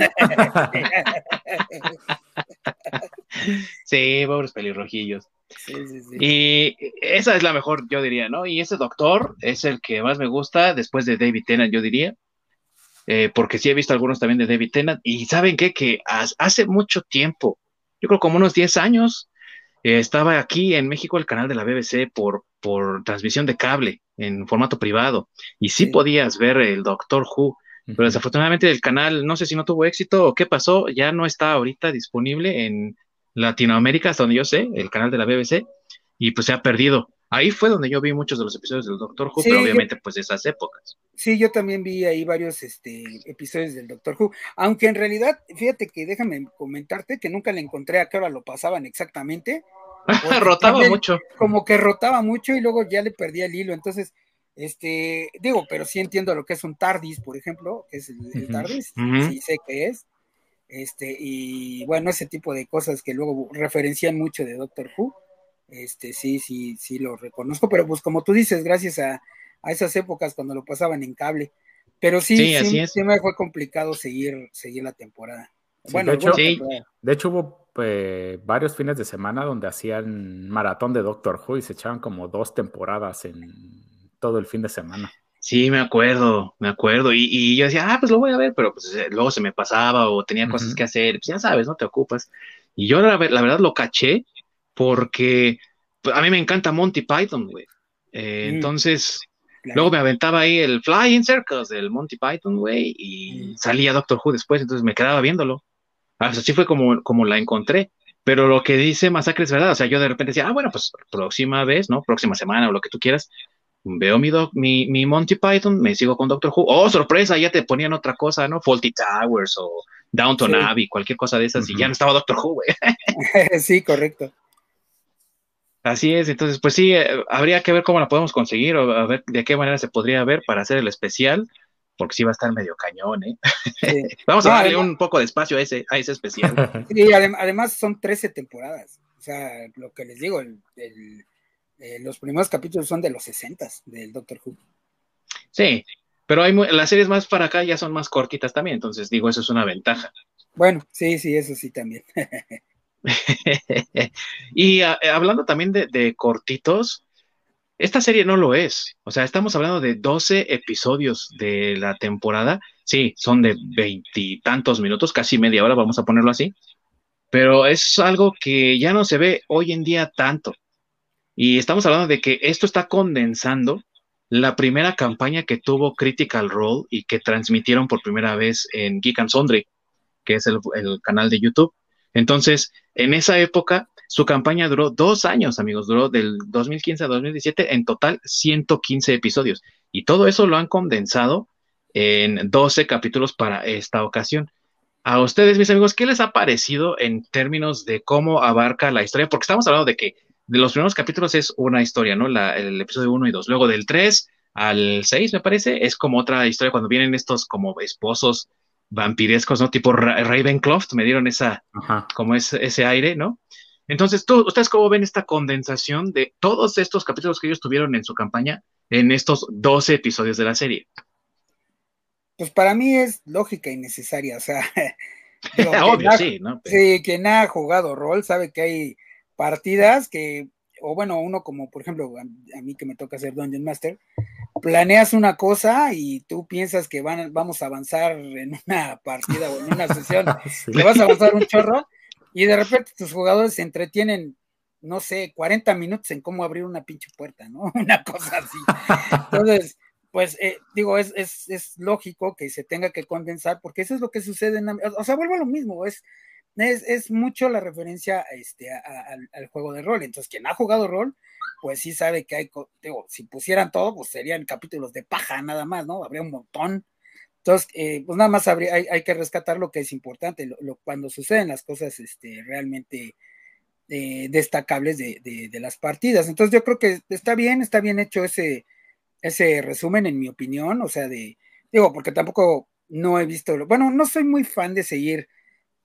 <laughs> sí, pobres pelirrojillos. Sí, sí, sí. Y esa es la mejor, yo diría, ¿no? Y ese doctor es el que más me gusta después de David Tennant, yo diría. Eh, porque sí he visto algunos también de David Tennant. Y ¿saben qué? Que hace mucho tiempo, yo creo como unos 10 años, eh, estaba aquí en México el canal de la BBC por, por transmisión de cable en formato privado. Y sí, podías ver el Doctor Who. Pero desafortunadamente el canal, no sé si no tuvo éxito o qué pasó, ya no está ahorita disponible en Latinoamérica, hasta donde yo sé, el canal de la BBC, y pues se ha perdido. Ahí fue donde yo vi muchos de los episodios del Doctor Who, pero obviamente pues de esas épocas. Sí, yo también vi ahí varios este, episodios del Doctor Who, aunque en realidad, fíjate que déjame comentarte que nunca le encontré a qué hora lo pasaban exactamente. <laughs> rotaba mucho. Como que rotaba mucho y luego ya le perdí el hilo, entonces, este, digo, pero sí entiendo lo que es un TARDIS, por ejemplo, que es el, TARDIS, sí sé qué es, este, y bueno, ese tipo de cosas que luego referencian mucho de Doctor Who este, sí, sí, sí lo reconozco, pero pues como tú dices, gracias a, esas épocas cuando lo pasaban en cable. Pero sí, sí, me fue complicado seguir, seguir la temporada. bueno, de hecho, de hecho hubo eh, varios fines de semana donde hacían maratón de Doctor Who y se echaban como dos temporadas en todo el fin de semana. Sí, me acuerdo, me acuerdo. Y, yo decía, ah, pues lo voy a ver, pero pues eh, luego se me pasaba o tenía cosas que hacer. Pues ya sabes, no te ocupas. Y yo la verdad lo caché porque pues, a mí me encanta Monty Python, güey. Eh, mm. Entonces, luego me aventaba ahí el Flying Circus del Monty Python, güey, y mm. salía Doctor Who después, entonces me quedaba viéndolo. Así fue como, como la encontré. Pero lo que dice Masacre es verdad, o sea, yo de repente decía, ah, bueno, pues próxima vez, ¿no? Próxima semana o lo que tú quieras, veo mi, mi, mi, Monty Python, me sigo con Doctor Who. Oh, sorpresa, ya te ponían otra cosa, ¿no? Faulty Towers o Downton Abbey, cualquier cosa de esas, y ya no estaba Doctor Who, güey. <laughs> <laughs> sí, correcto. Así es, entonces, pues sí, eh, habría que ver cómo la podemos conseguir o a ver de qué manera se podría ver para hacer el especial, porque sí va a estar medio cañón, ¿eh? <laughs> Vamos a darle un poco de espacio a ese, a ese especial. <laughs> Y además son 13 temporadas, o sea, lo que les digo, eh, los primeros capítulos son de los 60 del Doctor Who. Sí, pero hay las series más para acá ya son más cortitas también, entonces digo, eso es una ventaja. Bueno, sí, sí, eso sí también. <laughs> y ah, eh, hablando también de, cortitos, esta serie no lo es. O sea, estamos hablando de 12 episodios de la temporada. Sí, son de veintitantos minutos, casi media hora, vamos a ponerlo así. Pero es algo que ya no se ve hoy en día tanto. Y estamos hablando de que esto está condensando la primera campaña que tuvo Critical Role y que transmitieron por primera vez en Geek and Sundry, que es el canal de YouTube. Entonces, en esa época, su campaña duró dos años, amigos, duró del 2015 a 2017, en total 115 episodios. Y todo eso lo han condensado en 12 capítulos para esta ocasión. A ustedes, mis amigos, ¿qué les ha parecido en términos de cómo abarca la historia? Porque estamos hablando de que de los primeros capítulos es una historia, ¿no? el episodio 1 y 2. Luego del 3 al 6, me parece, es como otra historia cuando vienen estos como esposos vampirescos, ¿no? Tipo Ravencroft, me dieron esa, como ese, ese aire, ¿no? Entonces, ¿tú, ¿ustedes cómo ven esta condensación de todos estos capítulos que ellos tuvieron en su campaña en estos 12 episodios de la serie? Pues para mí es lógica y necesaria, o sea, <laughs> obvio, sí, ¿no? Sí, quien ha jugado rol sabe que hay partidas que, o bueno, uno como por ejemplo, a, mí que me toca ser Dungeon Master, planeas una cosa y tú piensas que van, vamos a avanzar en una partida o en una sesión, <laughs> que vas a avanzar un chorro, y de repente tus jugadores se entretienen, no sé, 40 minutos en cómo abrir una pinche puerta, ¿no? <laughs> Una cosa así. Entonces, pues eh, digo, es, es, es, lógico que se tenga que condensar, porque eso es lo que sucede en... O sea, vuelvo a lo mismo, es, es, es mucho la referencia este, al juego de rol. Entonces, quien ha jugado rol, pues sí sabe que hay, digo, si pusieran todo, pues serían capítulos de paja nada más, ¿no? Habría un montón. Entonces, eh, pues nada más habría, hay, que rescatar lo que es importante, lo, cuando suceden las cosas este, realmente eh, destacables de, de, las partidas. Entonces, yo creo que está bien, está bien hecho ese, ese resumen, en mi opinión, o sea, de, digo, porque tampoco no he visto, bueno, no soy muy fan de seguir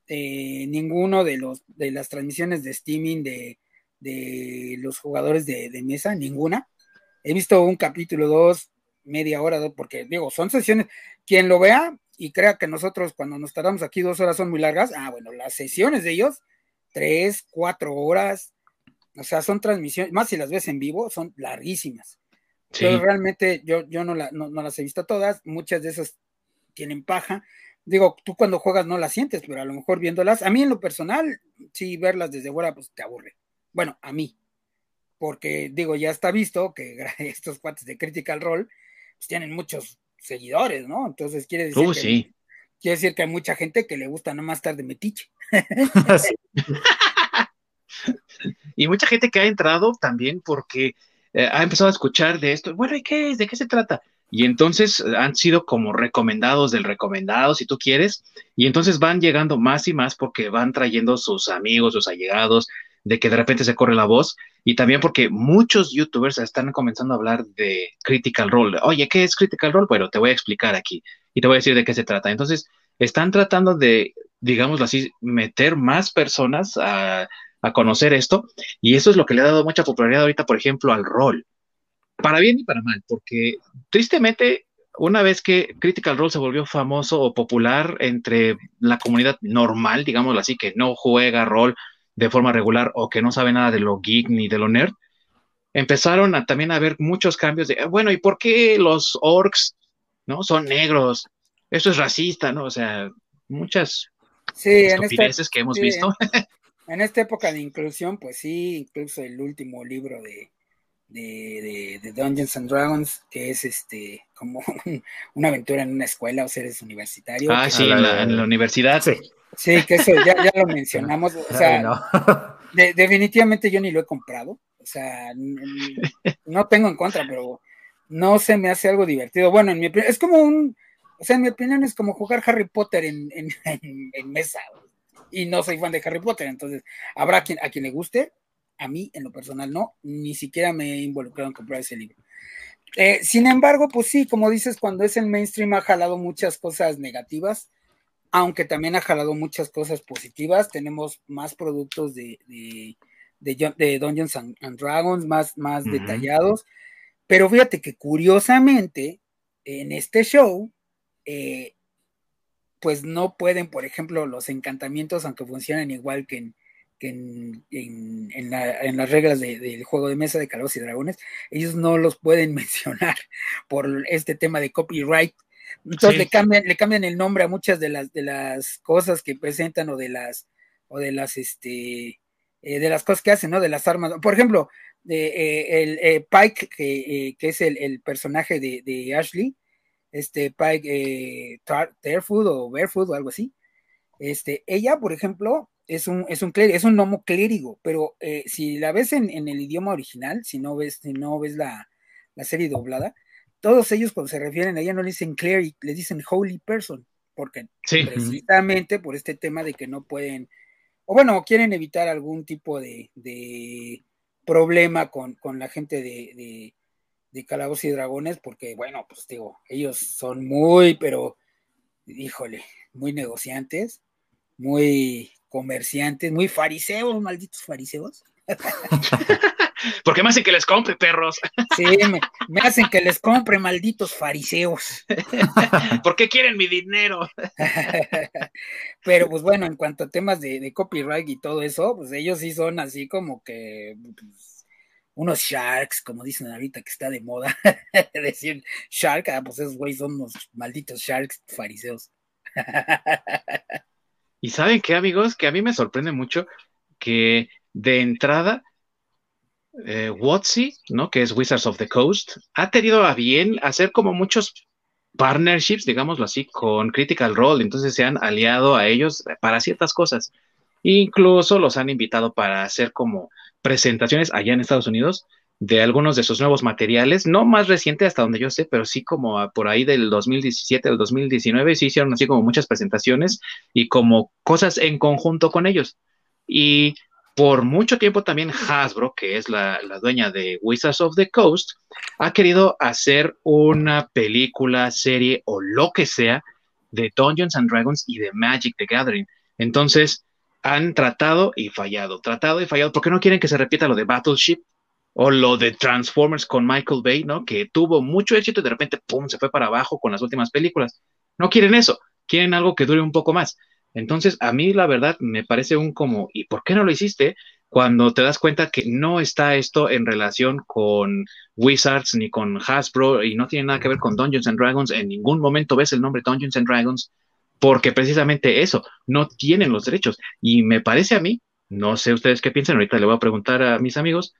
eh, ninguno de los de las transmisiones de streaming de, de los jugadores de, de, mesa, ninguna. He visto un capítulo, dos, media hora, dos, porque digo, son sesiones, quien lo vea y crea que nosotros cuando nos tardamos aquí dos horas son muy largas, ah, bueno, las sesiones de ellos, tres, cuatro horas, o sea, son transmisiones, más si las ves en vivo, son larguísimas. Pero realmente yo, yo no, no, las he visto todas, muchas de esas tienen paja. Digo, tú cuando juegas no las sientes, pero a lo mejor viéndolas, a mí en lo personal, sí, verlas desde fuera, pues te aburre. Bueno, a mí, porque digo, ya está visto que <laughs> estos cuates de Critical Role pues, tienen muchos seguidores, ¿no? Entonces quiere decir, uh, que, sí. quiere decir que hay mucha gente que le gusta no más estar de metiche. <laughs> <laughs> y mucha gente que ha entrado también porque eh, ha empezado a escuchar de esto. Bueno, ¿y qué es? ¿De qué se trata? Y entonces eh, han sido como recomendados del recomendado, si tú quieres, y entonces van llegando más y más porque van trayendo sus amigos, sus allegados, de que de repente se corre la voz, y también porque muchos youtubers están comenzando a hablar de Critical Role. Oye, ¿qué es Critical Role? Bueno, te voy a explicar aquí y te voy a decir de qué se trata. Entonces, están tratando de, digámoslo así, meter más personas a a conocer esto, y eso es lo que le ha dado mucha popularidad ahorita, por ejemplo, al rol, para bien y para mal, porque tristemente, una vez que Critical Role se volvió famoso o popular entre la comunidad normal, digámoslo así, que no juega rol de forma regular o que no sabe nada de lo geek ni de lo nerd, empezaron a, también a ver muchos cambios de, bueno, ¿y por qué los orcs no son negros? Eso es racista, ¿no? O sea, muchas sí, estupideces que hemos visto. En esta época de inclusión, pues sí, incluso el último libro de, de, Dungeons and Dragons, que es este como <laughs> una aventura en una escuela o seres universitarios. Ah, sí, en la, universidad, sí. Sí, que eso ya, lo mencionamos. O <laughs> sea, <laughs> definitivamente yo ni lo he comprado. O sea, no tengo en contra, pero no se me hace algo divertido. Bueno, en mi es como un, o sea, en mi opinión es como jugar Harry Potter en, en, en mesa y no soy fan de Harry Potter, entonces habrá quien, a quien le guste, a mí en lo personal no, ni siquiera me he involucrado en comprar ese libro. Eh, sin embargo, pues sí, como dices, cuando es el mainstream ha jalado muchas cosas negativas, aunque también ha jalado muchas cosas positivas. Tenemos más productos de, de, de, Dungeons and, Dragons, más, más detallados. Pero fíjate que curiosamente, en este show, eh, pues no pueden, por ejemplo, los encantamientos, aunque funcionan igual que en, en, las reglas del juego de mesa de Calabozos y Dragones, ellos no los pueden <laughs> mencionar por este tema de copyright. Entonces le, cambian, le cambian el nombre a muchas de las, de las cosas que presentan o de las, o de las, este, eh, de las cosas que hacen, ¿no? De las armas. Por ejemplo, eh, el eh, Pike, que, es el, el personaje de, Ashley, este Pike eh, Tarefoot o Barefoot o algo así. Este, ella, por ejemplo, es un, es un, es un gnomo clérigo, pero eh, si la ves en, el idioma original, si no ves, si no ves la, serie doblada, todos ellos cuando se refieren a ella no le dicen cleric, le dicen holy person, porque precisamente por este tema de que no pueden, o bueno, quieren evitar algún tipo de, problema con, la gente de, de Calabozos y Dragones, porque, bueno, pues digo, ellos son muy, pero, híjole, muy negociantes, muy comerciantes, muy fariseos, malditos fariseos. <laughs> porque me hacen que les compre, perros. Sí, me, hacen que les compre, malditos fariseos. <laughs> ¿Por qué quieren mi dinero? <laughs> Pero pues bueno, en cuanto a temas de, de, copyright y todo eso, pues ellos sí son así como que pues, unos sharks, como dicen ahorita que está de moda, decir shark, ah, pues esos güeyes son unos malditos sharks fariseos. Y saben qué, amigos, que a mí me sorprende mucho que de entrada, eh, ¿no? Que es Wizards of the Coast, ha tenido a bien hacer como muchos partnerships, digámoslo así, con Critical Role, entonces se han aliado a ellos para ciertas cosas. Incluso los han invitado para hacer como presentaciones allá en Estados Unidos de algunos de sus nuevos materiales, no más reciente hasta donde yo sé, pero sí como por ahí del 2017 al 2019, sí hicieron así como muchas presentaciones y como cosas en conjunto con ellos. Y por mucho tiempo también Hasbro, que es la, dueña de Wizards of the Coast, ha querido hacer una película, serie o lo que sea de Dungeons and Dragons y de Magic the Gathering. Entonces, han tratado y fallado, tratado y fallado, porque no quieren que se repita lo de Battleship o lo de Transformers con Michael Bay, ¿no? Que tuvo mucho éxito y de repente, ¡pum!, se fue para abajo con las últimas películas. No quieren eso, quieren algo que dure un poco más. Entonces, a mí la verdad me parece un como, ¿y por qué no lo hiciste? Cuando te das cuenta que no está esto en relación con Wizards ni con Hasbro y no tiene nada que ver con Dungeons and Dragons, en ningún momento ves el nombre Dungeons and Dragons, porque precisamente eso, no tienen los derechos. Y me parece a mí, no sé ustedes qué piensan, ahorita le voy a preguntar a mis amigos,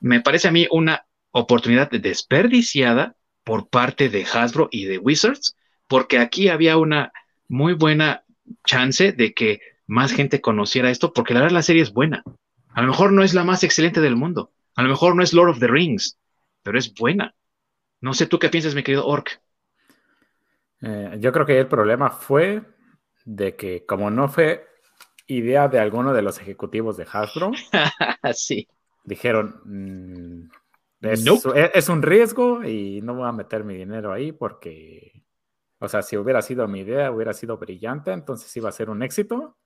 me parece a mí una oportunidad desperdiciada por parte de Hasbro y de Wizards, porque aquí había una muy buena chance de que más gente conociera esto, porque la verdad la serie es buena. A lo mejor no es la más excelente del mundo, a lo mejor no es Lord of the Rings, pero es buena. No sé tú qué piensas, mi querido Orc. Eh, yo creo que el problema fue de que como no fue idea de alguno de los ejecutivos de Hasbro, <laughs> sí. Dijeron, mm, es, un riesgo y no voy a meter mi dinero ahí porque o sea, si hubiera sido mi idea, hubiera sido brillante, entonces iba a ser un éxito.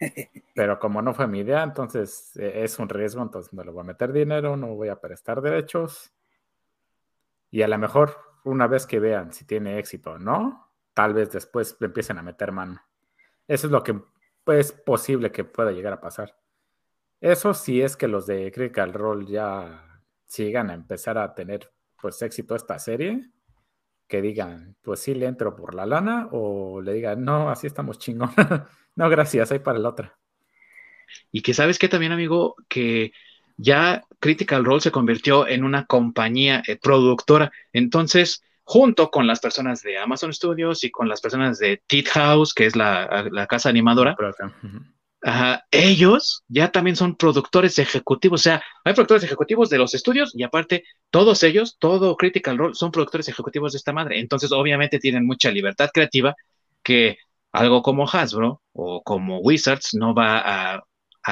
<laughs> Pero como no fue mi idea, entonces e, es un riesgo, entonces no le voy a meter dinero, no voy a prestar derechos. Y a lo mejor una vez que vean si tiene éxito o no, tal vez después le empiecen a meter mano. Eso es lo que es posible que pueda llegar a pasar. Eso sí es que los de Critical Role ya sigan a empezar a tener pues éxito esta serie que digan, pues sí le entro por la lana, o le digan, no, así estamos chingón. <laughs> no, gracias, hay para la otra. Y que sabes que también, amigo, que ya Critical Role se convirtió en una compañía eh, productora. Entonces, junto con las personas de Amazon Studios y con las personas de Tit House, que es la, casa animadora, ellos ya también son productores ejecutivos, o sea, hay productores ejecutivos de los estudios y aparte todos ellos, todo Critical Role, son productores ejecutivos de esta madre. Entonces, obviamente tienen mucha libertad creativa que algo como Hasbro o como Wizards no va a,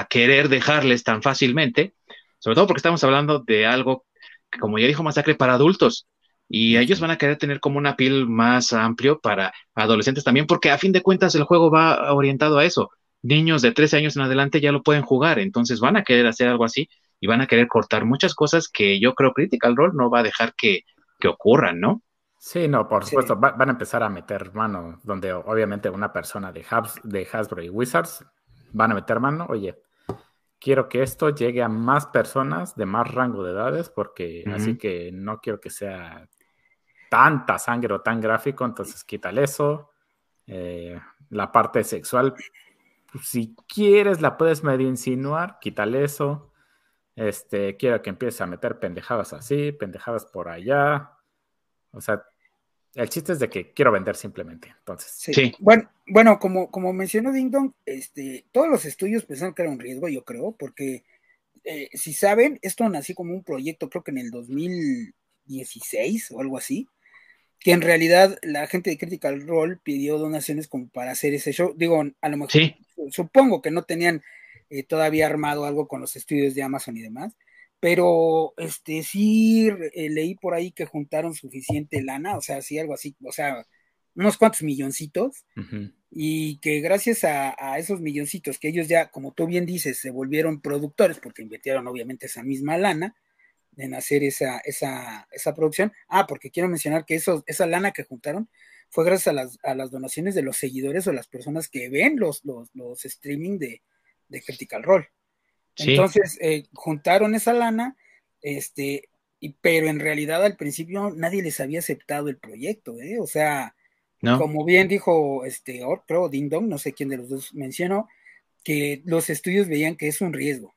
querer dejarles tan fácilmente, sobre todo porque estamos hablando de algo, que, como ya dijo Masacre, para adultos. Y ellos van a querer tener como una piel más amplio para adolescentes también, porque a fin de cuentas el juego va orientado a eso niños de 13 años en adelante ya lo pueden jugar, entonces van a querer hacer algo así y van a querer cortar muchas cosas que yo creo Critical Role no va a dejar que, ocurran, ¿no? Sí, no, por supuesto, van a empezar a meter mano, donde obviamente una persona de, de Hasbro y Wizards van a meter mano, oye, quiero que esto llegue a más personas de más rango de edades, porque así que no quiero que sea tanta sangre o tan gráfico, entonces quítale eso. Eh, la parte sexual, si quieres, la puedes medio insinuar, quítale eso. Este, quiero que empieces a meter pendejadas así, pendejadas por allá. O sea, el chiste es de que quiero vender simplemente. Entonces, sí. Bueno, bueno, como, como mencionó Ding Dong, este, todos los estudios pensaron que era un riesgo, yo creo, porque eh, si saben, esto nació como un proyecto, creo que en el 2016 o algo así que en realidad la gente de Critical Role pidió donaciones como para hacer ese show. Digo, a lo mejor supongo que no tenían eh, todavía armado algo con los estudios de Amazon y demás, pero este sí eh, leí por ahí que juntaron suficiente lana, o sea, sí algo así, o sea, unos cuantos milloncitos, y que gracias a, a, esos milloncitos que ellos ya, como tú bien dices, se volvieron productores porque invirtieron obviamente esa misma lana, en hacer esa, esa, esa producción. Ah, porque quiero mencionar que eso, esa lana que juntaron fue gracias a las, a las donaciones de los seguidores o las personas que ven los, los, los streaming de, de Critical Role. Entonces, eh, juntaron esa lana, este, y, pero en realidad al principio nadie les había aceptado el proyecto, ¿eh? O sea, como bien dijo este, creo, Ding Dong, no sé quién de los dos mencionó, que los estudios veían que es un riesgo.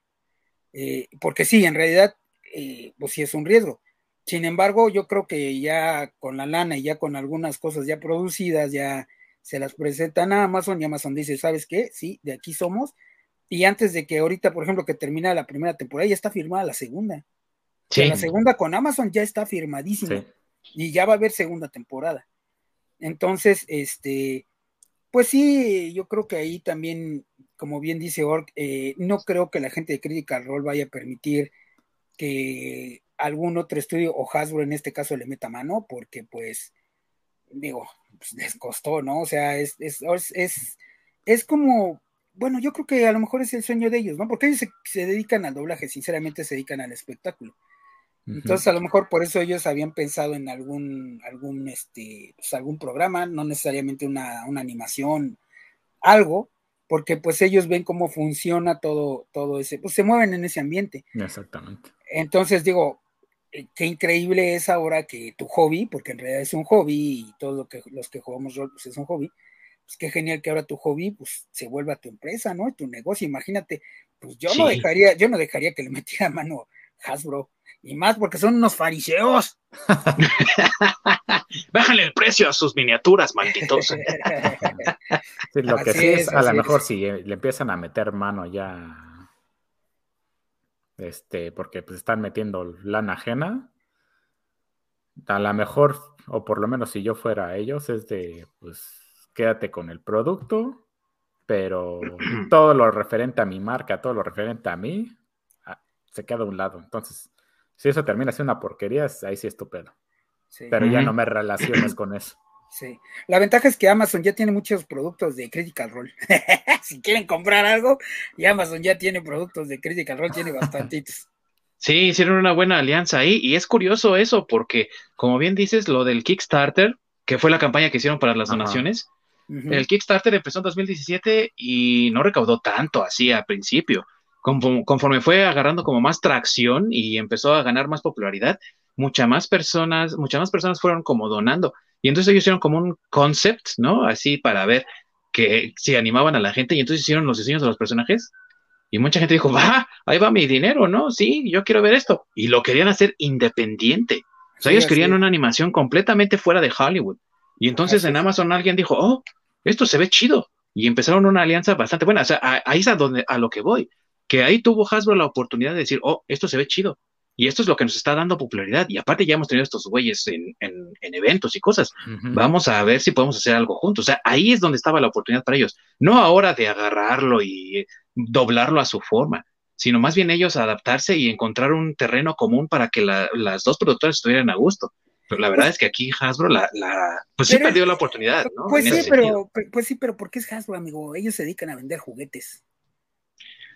Eh, porque sí, en realidad eh, pues sí es un riesgo. Sin embargo, yo creo que ya con la lana y ya con algunas cosas ya producidas, ya se las presentan a Amazon y Amazon dice, ¿sabes qué? Sí, de aquí somos. Y antes de que ahorita, por ejemplo, que termina la primera temporada, ya está firmada la segunda. Sí. La segunda con Amazon ya está firmadísima. Y ya va a haber segunda temporada. Entonces, este, pues sí, yo creo que ahí también como bien dice Ork, eh, no creo que la gente de Critical Role vaya a permitir que algún otro estudio o Hasbro en este caso le meta mano, porque pues, digo, pues, les costó, ¿no? O sea, es, es, es, es, como, bueno, yo creo que a lo mejor es el sueño de ellos, ¿no? Porque ellos se, dedican al doblaje, sinceramente se dedican al espectáculo. Entonces, a lo mejor por eso ellos habían pensado en algún, algún, este, pues, algún programa, no necesariamente una, una animación, algo, porque pues ellos ven cómo funciona todo, todo ese, pues se mueven en ese ambiente. Exactamente. Entonces digo, eh, qué increíble es ahora que tu hobby, porque en realidad es un hobby y todos lo que, los que jugamos rol pues es un hobby, pues qué genial que ahora tu hobby pues se vuelva tu empresa, ¿no? Tu negocio, imagínate, pues yo no dejaría, yo no dejaría que le metiera <laughs> mano Hasbro, y más porque son unos fariseos. <laughs> Bájale el precio a sus miniaturas, malditos. <laughs> lo que sí es, a lo mejor si le empiezan a meter mano ya, este, porque pues están metiendo lana ajena, a lo mejor, o por lo menos si yo fuera ellos, es de, pues, quédate con el producto, pero <clears throat> todo lo referente a mi marca, todo lo referente a mí, se queda a un lado. Entonces, si eso termina siendo una porquería, ahí sí es tu Pero ya no me relaciones con eso. Sí. La ventaja es que Amazon ya tiene muchos productos de Critical Role. <laughs> si quieren comprar algo, y Amazon ya tiene productos de Critical Role, tiene bastantitos. Sí, hicieron una buena alianza ahí. Y es curioso eso, porque, como bien dices, lo del Kickstarter, que fue la campaña que hicieron para las donaciones, el Kickstarter empezó en 2017 y no recaudó tanto así a principio. Conforme, fue agarrando como más tracción y empezó a ganar más popularidad, muchas más personas, muchas más personas fueron como donando. Y entonces ellos hicieron como un concept, ¿no? Así para ver que si animaban a la gente y entonces hicieron los diseños de los personajes. Y mucha gente dijo, va, ahí va mi dinero, ¿no? Sí, yo quiero ver esto. Y lo querían hacer independiente. O sea, ellos querían una animación completamente fuera de Hollywood. Y entonces en Amazon alguien dijo, oh, esto se ve chido. Y empezaron una alianza bastante buena. O sea, ahí es a, donde, a lo que voy que ahí tuvo Hasbro la oportunidad de decir, oh, esto se ve chido. Y esto es lo que nos está dando popularidad. Y aparte ya hemos tenido estos güeyes en, eventos y cosas. Vamos a ver si podemos hacer algo juntos. O sea, ahí es donde estaba la oportunidad para ellos. No ahora de agarrarlo y doblarlo a su forma, sino más bien ellos adaptarse y encontrar un terreno común para que las dos productoras estuvieran a gusto. Pero la verdad es que aquí Hasbro la, pues sí perdió la oportunidad, ¿no? Pues sí, pero, pues sí, pero ¿por qué es Hasbro, amigo? Ellos se dedican a vender juguetes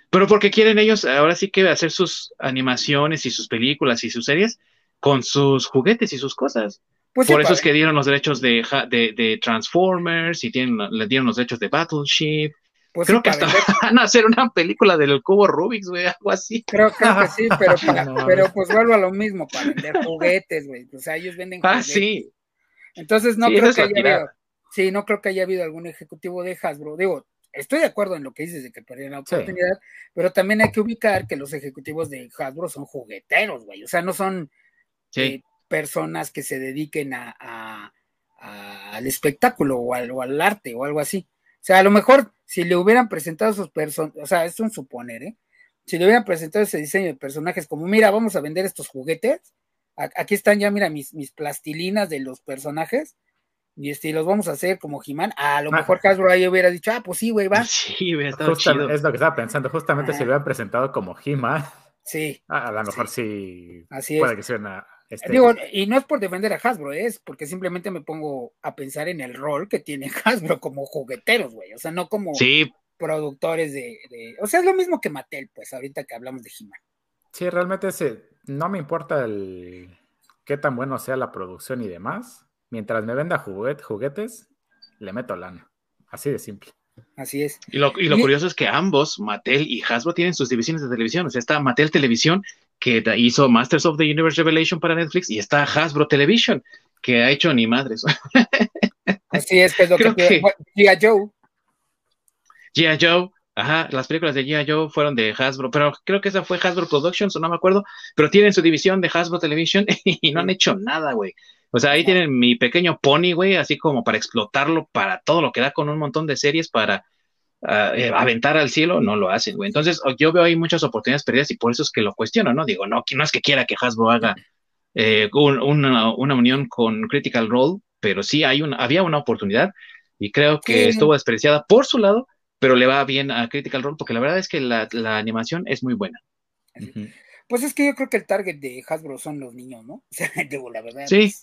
pero porque quieren ellos ahora sí que hacer sus animaciones y sus películas y sus series con sus juguetes y sus cosas. Pues Por eso es que dieron los derechos de, de, Transformers y tienen, le dieron los derechos de Battleship. Pues Creo que hasta van a hacer una película del cubo Rubik's, güey, algo así. Creo, que sí, pero, <laughs> pero pues vuelvo a lo mismo, para vender juguetes, güey. O sea, ellos venden ah, juguetes. Ah, sí. Entonces no creo que haya habido, sí, no creo que haya habido algún ejecutivo de Hasbro. Digo, estoy de acuerdo en lo que dices de que perdieron la oportunidad, pero también hay que ubicar que los ejecutivos de Hasbro son jugueteros, güey. O sea, no son eh, personas que se dediquen a, al espectáculo o al, arte o algo así. O sea, a lo mejor si le hubieran presentado sus personas, o sea, es un suponer, ¿eh? Si le hubieran presentado ese diseño de personajes como, mira, vamos a vender estos juguetes, aquí están ya, mira, mis, mis plastilinas de los personajes, y este, los vamos a hacer como He-Man. A lo mejor Hasbro ahí hubiera dicho, ah, pues sí, güey, va. Sí, hubiera estado chido. Es lo que estaba pensando, justamente si lo hubieran presentado como He-Man. Sí. A, lo mejor sí. Así puede es. que sea una. Este... Digo, y no es por defender a Hasbro, es porque simplemente me pongo a pensar en el rol que tiene <laughs> Hasbro como jugueteros, güey. O sea, no como productores de, de, O sea, es lo mismo que Mattel, pues, ahorita que hablamos de He-Man. Sí, realmente ese, no me importa el qué tan bueno sea la producción y demás mientras me venda juguetes, le meto lana. Así de simple. Así es. Y lo, curioso es que ambos, Mattel y Hasbro, tienen sus divisiones de televisión. O sea, está Mattel Televisión, que hizo Masters of the Universe Revelation para Netflix, y está Hasbro Television, que ha hecho ni madres. <laughs> Así es, que es lo que, que... G.I. Joe. G.I. Joe, ajá, las películas de G.I. Joe fueron de Hasbro, pero creo que esa fue Hasbro Productions, o no me acuerdo, pero tienen su división de Hasbro Television <laughs> y no han hecho nada, güey. O sea, ahí tienen mi pequeño pony, güey, así como para explotarlo para todo lo que da con un montón de series para ah, eh, aventar al cielo, no lo hacen, güey. Entonces, yo veo ahí muchas oportunidades perdidas y por eso es que lo cuestiono, ¿no? Digo, no, no es que quiera que Hasbro haga eh, una, unión con Critical Role, pero sí hay una, había una oportunidad y creo que estuvo despreciada por su lado pero le va bien a Critical Role porque la verdad es que la, animación es muy buena. Pues es que yo creo que el target de Hasbro son los niños, ¿no? <laughs> O sea, digo, la verdad. Sí.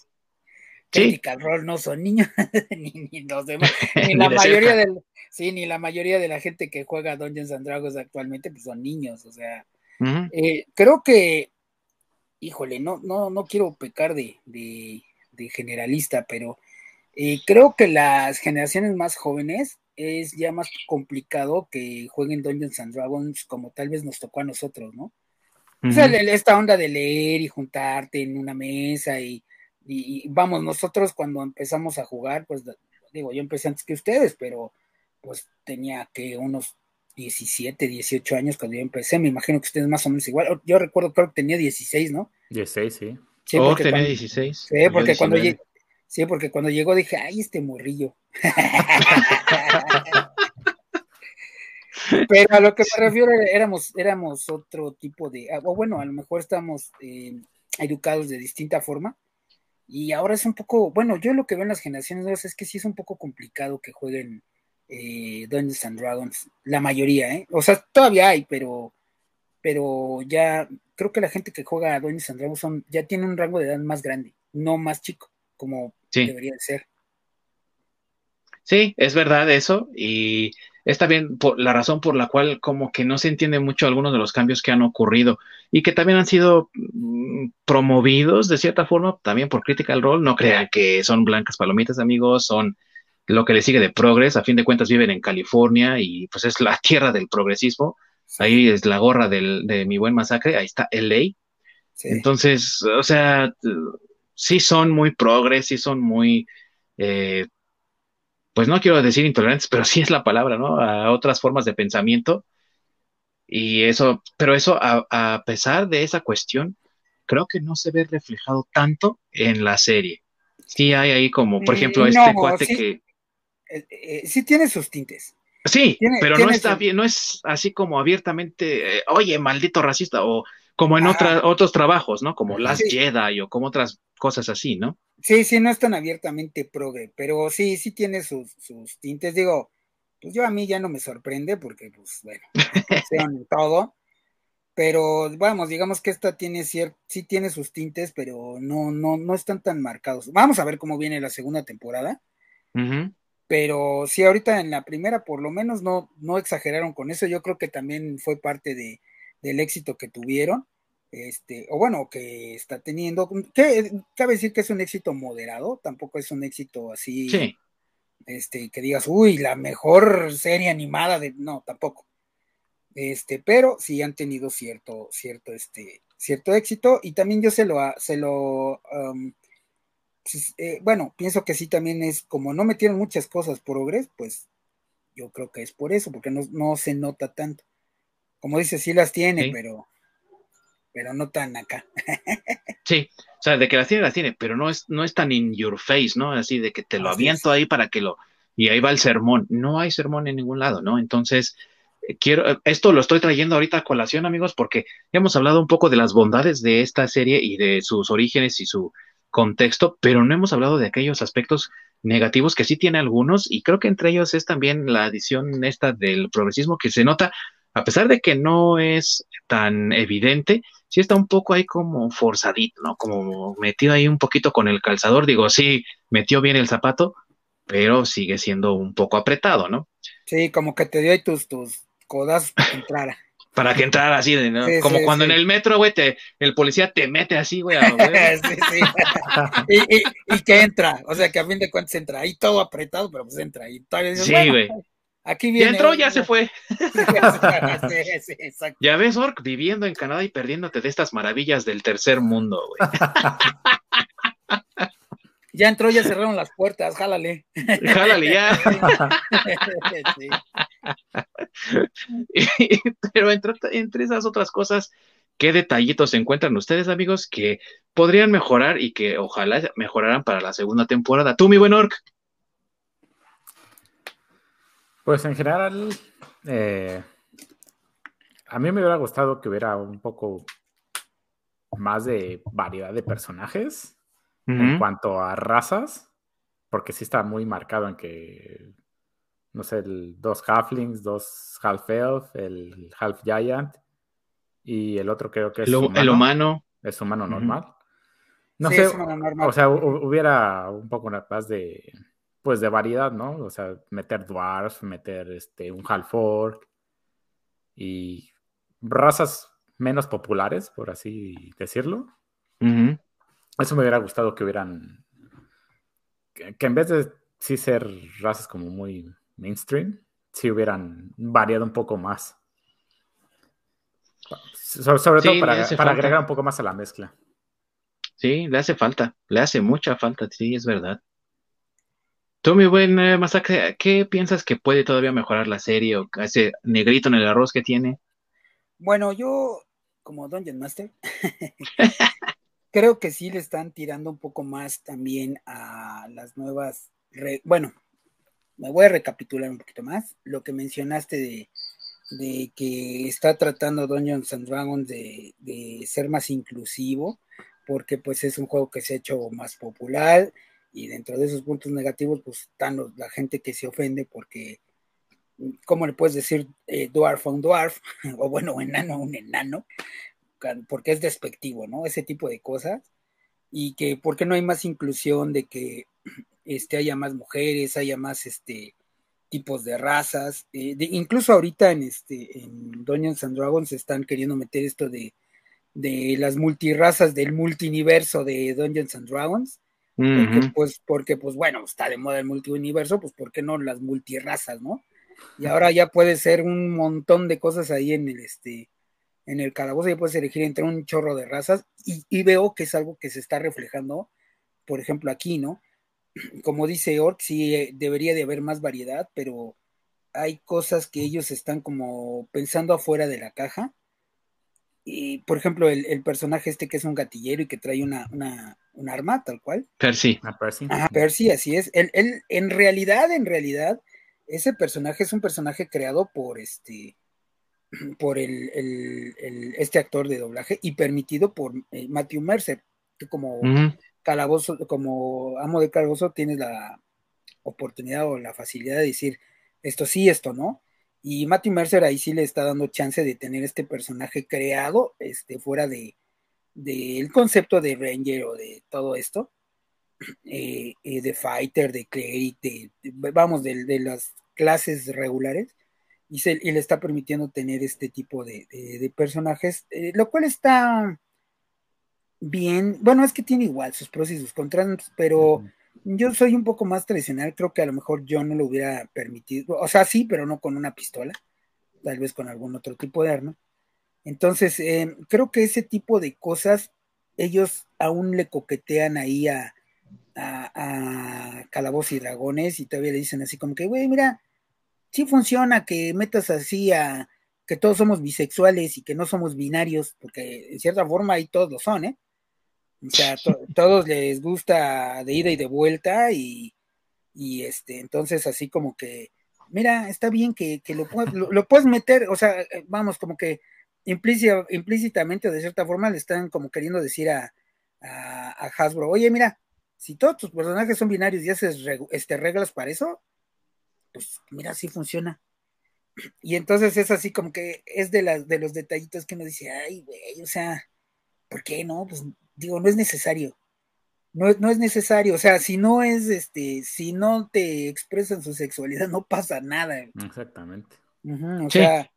Critical Role no son niños, <laughs> ni, los demás, <laughs> ni la mayoría del, sí, ni la mayoría de la gente que juega Dungeons and Dragons actualmente, pues son niños, o sea, eh, creo que, híjole, no, no, no quiero pecar de, de, generalista, pero eh, creo que las generaciones más jóvenes es ya más complicado que jueguen Dungeons and Dragons como tal vez nos tocó a nosotros, ¿no? O sea, esta onda de leer y juntarte en una mesa y, y, vamos, nosotros cuando empezamos a jugar, pues digo, yo empecé antes que ustedes, pero pues tenía que unos 17, 18 años cuando yo empecé, me imagino que ustedes más o menos igual, yo recuerdo creo que tenía 16, ¿no? 16, sí. Sí, oh, tenía 16. Sí, porque cuando, sí, porque cuando llegó dije, ay, este morrillo. <laughs> Pero a lo que me refiero, éramos, éramos otro tipo de, ah, o bueno, a lo mejor estamos eh, educados de distinta forma. Y ahora es un poco, bueno, yo lo que veo en las generaciones nuevas es que sí es un poco complicado que jueguen eh, Dungeons and Dragons, la mayoría, ¿eh? O sea, todavía hay, pero, pero ya creo que la gente que juega a Dungeons and Dragons son, ya tiene un rango de edad más grande, no más chico, como debería de ser. Sí, es verdad eso, y es también por la razón por la cual como que no se entiende mucho algunos de los cambios que han ocurrido y que también han sido mm, promovidos de cierta forma también por Critical Role. No crean que son blancas palomitas, amigos, son lo que le sigue de Progress. A fin de cuentas viven en California y pues es la <laughs> tierra del progresismo. Ahí es la gorra de mi buen masacre, ahí está LA. Entonces, o sea, sí son muy progres, sí son muy eh, pues no quiero decir intolerantes, pero sí es la palabra, ¿no? A otras formas de pensamiento. Y eso, pero eso, a, pesar de esa cuestión, creo que no se ve reflejado tanto en la serie. Sí hay ahí como, por ejemplo, mm, este cuate que... Eh, eh, sí tiene sus tintes. Sí, pero no está bien, no es así como abiertamente, eh, oye, maldito racista, o como en otros trabajos, ¿no? Como Last Jedi o como otras cosas así, ¿no? Sí, sí, no es tan abiertamente progre, pero sí, sí tiene sus, sus tintes. Digo, pues yo a mí ya no me sorprende porque, pues, bueno, <laughs> sean todo. Pero vamos, digamos que esta tiene sí tiene sus tintes, pero no, no, no están tan marcados. Vamos a ver cómo viene la segunda temporada. Pero sí, ahorita en la primera, por lo menos, no, no exageraron con eso. Yo creo que también fue parte de, del éxito que tuvieron este, o bueno, que está teniendo, que cabe decir que es un éxito moderado, tampoco es un éxito así, este, que digas, uy, la mejor serie animada de, no, tampoco. Este, pero sí han tenido cierto, cierto, este, cierto éxito y también yo se lo, se lo, pues, eh, bueno, pienso que sí también es, como no metieron muchas cosas progres, pues yo creo que es por eso, porque no, no se nota tanto. Como dice, sí las tiene, pero pero no tan acá. <laughs> sí, o sea, de que las tiene, las tiene, pero no es, no es tan in your face, ¿no? Así de que te lo aviento ahí para que lo. Y ahí va el sermón. No hay sermón en ningún lado, ¿no? Entonces, eh, quiero, eh, esto lo estoy trayendo ahorita a colación, amigos, porque hemos hablado un poco de las bondades de esta serie y de sus orígenes y su contexto, pero no hemos hablado de aquellos aspectos negativos que sí tiene algunos, y creo que entre ellos es también la adición esta del progresismo que se nota, a pesar de que no es tan evidente, sí está un poco ahí como forzadito, ¿no? Como metido ahí un poquito con el calzador. Digo, sí, metió bien el zapato, pero sigue siendo un poco apretado, ¿no? Sí, como que te dio ahí tus, tus codazos para que entrara. <laughs> para que entrara así, ¿no? como cuando en el metro, güey, te, el policía te mete así, güey. <laughs> sí, sí. y, y, y, que entra, o sea, que a fin de cuentas entra ahí todo apretado, pero pues entra. Y todavía sí, güey. Aquí viene. Ya entró, ya se fue. <laughs> ya ves, Ork, viviendo en Canadá y perdiéndote de estas maravillas del tercer mundo, güey. <laughs> Ya entró, ya cerraron las puertas, jálale. <laughs> Jálale, ya. Pero entre, entre esas otras cosas, ¿qué detallitos encuentran ustedes, amigos, que podrían mejorar y que ojalá mejoraran para la segunda temporada? Tú, mi buen Ork. Pues en general, eh, a mí me hubiera gustado que hubiera un poco más de variedad de personajes en cuanto a razas, porque sí está muy marcado en que no sé, el, dos halflings, dos half elf, el half giant y el otro creo que es el humano. El humano. Es humano normal. No sé, o sea, hubiera un poco más de, pues de variedad, ¿no? O sea, meter dwarf, meter este, un half orc y razas menos populares, por así decirlo. Eso me hubiera gustado que hubieran, que, en vez de sí ser razas como muy mainstream, sí hubieran variado un poco más. sobre todo para, para agregar un poco más a la mezcla. Sí, le hace falta, le hace mucha falta, sí, es verdad. Tú, mi buen eh, Masacre, ¿qué piensas que puede todavía mejorar la serie o ese negrito en el arroz que tiene? Bueno, yo, como Dungeon Master, <laughs> creo que sí le están tirando un poco más también a las nuevas. bueno, me voy a recapitular un poquito más. Lo que mencionaste de, de que está tratando Dungeons and Dragons de, de, ser más inclusivo, porque pues es un juego que se ha hecho más popular y dentro de esos puntos negativos pues están la gente que se ofende porque ¿cómo le puedes decir eh, dwarf a un dwarf? <laughs> o bueno, enano a un enano, porque es despectivo, ¿no? Ese tipo de cosas. Y que, ¿por qué no hay más inclusión de que este, haya más mujeres, haya más este, tipos de razas? Eh, incluso ahorita en, este, en Dungeons and Dragons están queriendo meter esto de, de las multirrazas del multiverso de Dungeons and Dragons. Porque, pues, porque, pues, bueno, está de moda el multiuniverso, pues, ¿por qué no las multirrazas, no? Y ahora ya puede ser un montón de cosas ahí en el, este, en el calabozo, ya puedes elegir entre un chorro de razas y, veo que es algo que se está reflejando, por ejemplo, aquí, ¿no? <clears throat> Como dice Orc, sí eh, debería de haber más variedad, pero hay cosas que ellos están como pensando afuera de la caja. Y, por ejemplo, el, personaje este que es un gatillero y que trae una, una, un arma, tal cual. Percy. Ah, Percy. Ajá, Percy, así es. Él, él, en realidad, en realidad, ese personaje es un personaje creado por este <clears throat> por el, este actor de doblaje y permitido por eh, Matthew Mercer, que como calabozo, como amo de calabozo, tienes la oportunidad o la facilidad de decir esto sí, esto no. Y Matthew Mercer ahí sí le está dando chance de tener este personaje creado, este, fuera de del concepto de Ranger o de todo esto. <clears throat> Eh, eh, de fighter, de cleric, de, vamos, de, las clases regulares, y, se, le está permitiendo tener este tipo de, personajes, eh, lo cual está bien, bueno, es que tiene igual sus pros y sus contras, pero yo soy un poco más tradicional, creo que a lo mejor yo no lo hubiera permitido, o sea, sí, pero no con una pistola, tal vez con algún otro tipo de arma. Entonces, creo que ese tipo de cosas, ellos aún le coquetean ahí a, a, Calabozos y Dragones y todavía le dicen así como que, güey, mira, sí funciona que metas así a que todos somos bisexuales y que no somos binarios, porque en cierta forma ahí todos lo son, ¿eh? O sea, <laughs> todos les gusta de ida y de vuelta y, y, este, entonces así como que, mira, está bien que, lo, lo, puedes meter, o sea, vamos, como que implícitamente o de cierta forma le están como queriendo decir a, a Hasbro, oye, mira, si todos tus personajes son binarios y haces este, reglas para eso, pues mira, sí funciona. Y entonces es así como que es de, las de los detallitos que uno dice, ay, güey, o sea, ¿por qué no? Pues digo, no es necesario. No, no es necesario, o sea, si no es, este, si no te expresan su sexualidad, <laughs> no pasa nada. Exactamente. o sea,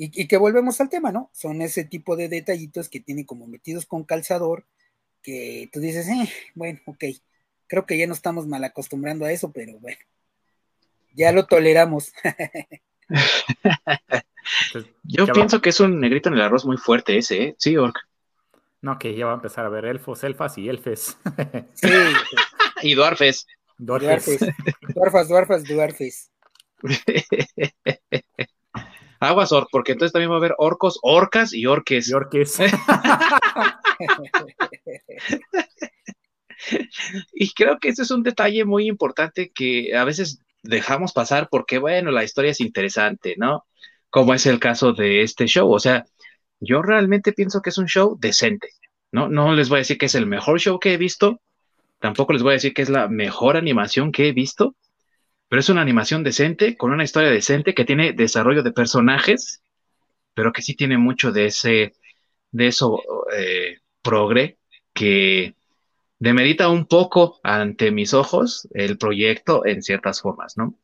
y, y, que volvemos al tema, ¿no? Son ese tipo de detallitos que tiene como metidos con calzador, que tú dices, eh, bueno, ok, creo que ya no estamos mal acostumbrando a eso, pero bueno, ya lo toleramos. <laughs> Yo pienso que es un negrito en el arroz muy fuerte ese, ¿eh? Sí, Orc. No, que ya va a empezar a ver elfos, elfas y elfes. Sí. <laughs> y duarfes. Duarfes. Duarfas, duarfas, duarfes. <laughs> Aguas, Orc, porque entonces también va a haber orcos, orcas y orques. Y orques. <laughs> y creo que ese es un detalle muy importante que a veces dejamos pasar porque, bueno, la historia es interesante, ¿no? Como es el caso de este show. O sea, yo realmente pienso que es un show decente, ¿no? No les voy a decir que es el mejor show que he visto, tampoco les voy a decir que es la mejor animación que he visto, pero es una animación decente, con una historia decente, que tiene desarrollo de personajes, pero que sí tiene mucho de ese, de eso eh, progre, que demerita un poco ante mis ojos el proyecto en ciertas formas, ¿no?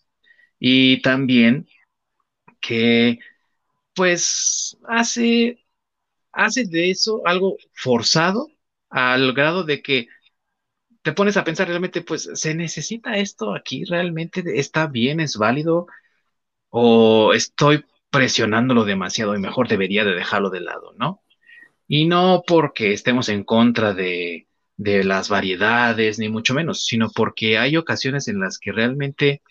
Y también que, pues, hace, hace de eso algo forzado al grado de que te pones a pensar realmente, pues, ¿se necesita esto aquí? ¿Realmente está bien? ¿Es válido? ¿O estoy presionándolo demasiado y mejor debería de dejarlo de lado, ¿no? Y no porque estemos en contra de, de las variedades, ni mucho menos, sino porque hay ocasiones en las que realmente,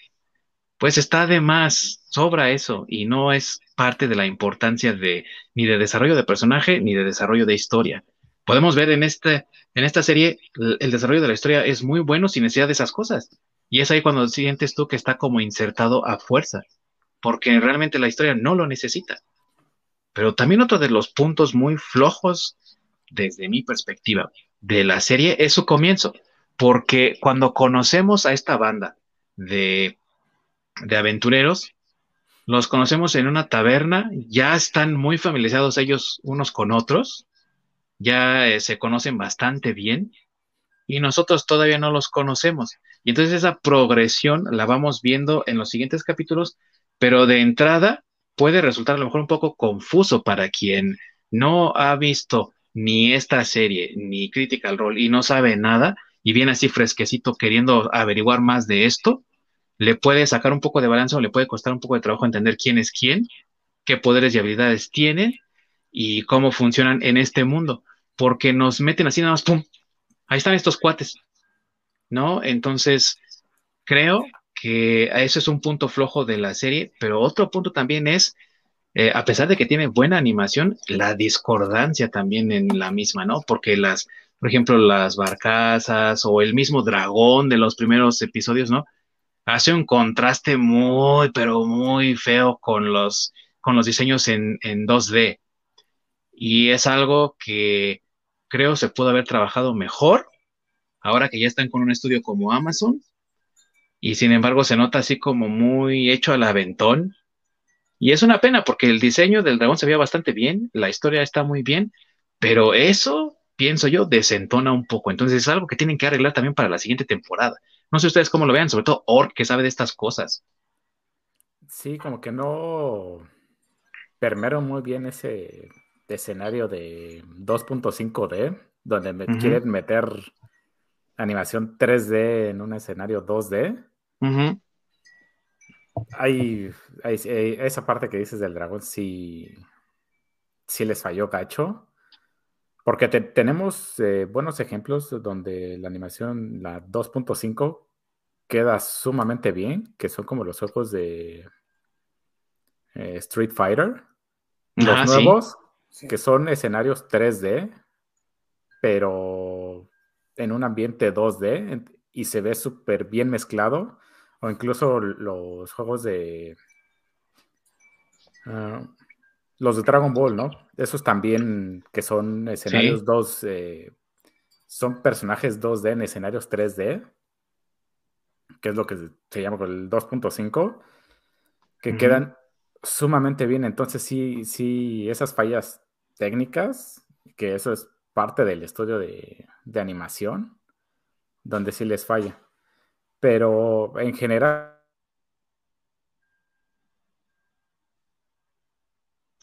pues está de más, sobra eso, y no es parte de la importancia de ni de desarrollo de personaje ni de desarrollo de historia. Podemos ver en este en esta serie el desarrollo de la historia es muy bueno sin necesidad de esas cosas. Y es ahí cuando sientes tú que está como insertado a fuerza, porque realmente la historia no lo necesita. Pero también otro de los puntos muy flojos desde mi perspectiva de la serie es su comienzo, porque cuando conocemos a esta banda de, de aventureros, los conocemos en una taberna, ya están muy familiarizados ellos unos con otros, ya eh, se conocen bastante bien y nosotros todavía no los conocemos. Y entonces esa progresión la vamos viendo en los siguientes capítulos, pero de entrada puede resultar a lo mejor un poco confuso para quien no ha visto ni esta serie ni Critical Role y no sabe nada y viene así fresquecito queriendo averiguar más de esto, le puede sacar un poco de balance o le puede costar un poco de trabajo entender quién es quién, qué poderes y habilidades tienen y cómo funcionan en este mundo porque nos meten así nada más, ¡pum! Ahí están estos cuates, ¿no? Entonces, creo que eso es un punto flojo de la serie, pero otro punto también es, eh, a pesar de que tiene buena animación, la discordancia también en la misma, ¿no? Porque las, por ejemplo, las barcazas o el mismo dragón de los primeros episodios, ¿no? Hace un contraste muy, pero muy feo con los, con los diseños en, en 2D. Y es algo que creo se pudo haber trabajado mejor ahora que ya están con un estudio como Amazon. Y sin embargo se nota así como muy hecho al aventón. Y es una pena porque el diseño del dragón se veía bastante bien, la historia está muy bien, pero eso, pienso yo, desentona un poco. Entonces es algo que tienen que arreglar también para la siguiente temporada. No sé ustedes cómo lo vean, sobre todo Ork, que sabe de estas cosas. Sí, como que no permearon muy bien ese escenario de 2.5D, donde quieren meter animación 3D en un escenario 2D. hay, eh, esa parte que dices del dragón, sí, sí les falló gacho. Porque tenemos eh, buenos ejemplos donde la animación, la 2.5, queda sumamente bien, que son como los ojos de eh, Street Fighter. Los nuevos, que son escenarios 3D, pero en un ambiente 2D y se ve súper bien mezclado. O incluso los juegos de... Ah, los de Dragon Ball, ¿no? Esos también que son escenarios 2, eh, son personajes 2D en escenarios 3D, que es lo que se llama el 2.5, que quedan sumamente bien. Entonces sí, sí, esas fallas técnicas, que eso es parte del estudio de, animación, donde sí les falla. Pero en general...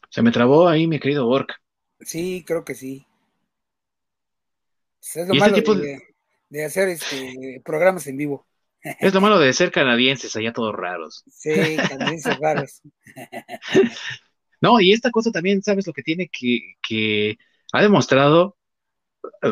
Se me trabó ahí, mi querido Ork. Sí, creo que sí. Es lo malo de, hacer este, programas en vivo. <laughs> Es lo malo de ser canadienses, allá todos raros. Sí, canadienses raros. <laughs> No, y esta cosa también, ¿sabes lo que tiene que, que ha demostrado?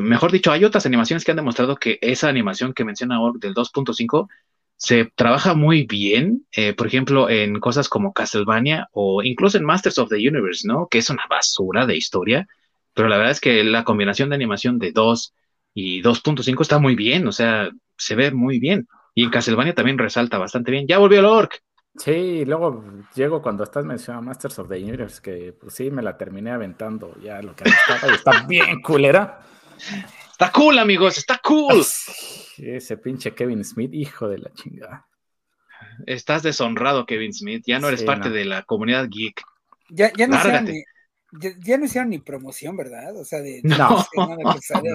Mejor dicho, hay otras animaciones que han demostrado que esa animación que menciona Org del 2.5 se trabaja muy bien, eh, por ejemplo, en cosas como Castlevania o incluso en Masters of the Universe, ¿no? Que es una basura de historia, pero la verdad es que la combinación de animación de 2 y 2.5 está muy bien, o sea, se ve muy bien. Y en Castlevania también resalta bastante bien. Ya volvió el Orc. Sí, luego llego cuando estás mencionando Masters of the Universe, que pues sí, me la terminé aventando ya lo que estaba y está bien culera. Está cool, amigos, está cool. Ese pinche Kevin Smith, hijo de la chingada. estás deshonrado, Kevin Smith. Ya no eres Sí, parte no. de la comunidad geek. Ya, ya, no hicieron Lárgate. ni, ya, ya no hicieron ni promoción, ¿verdad? O sea, de, <laughs> de No. que salió,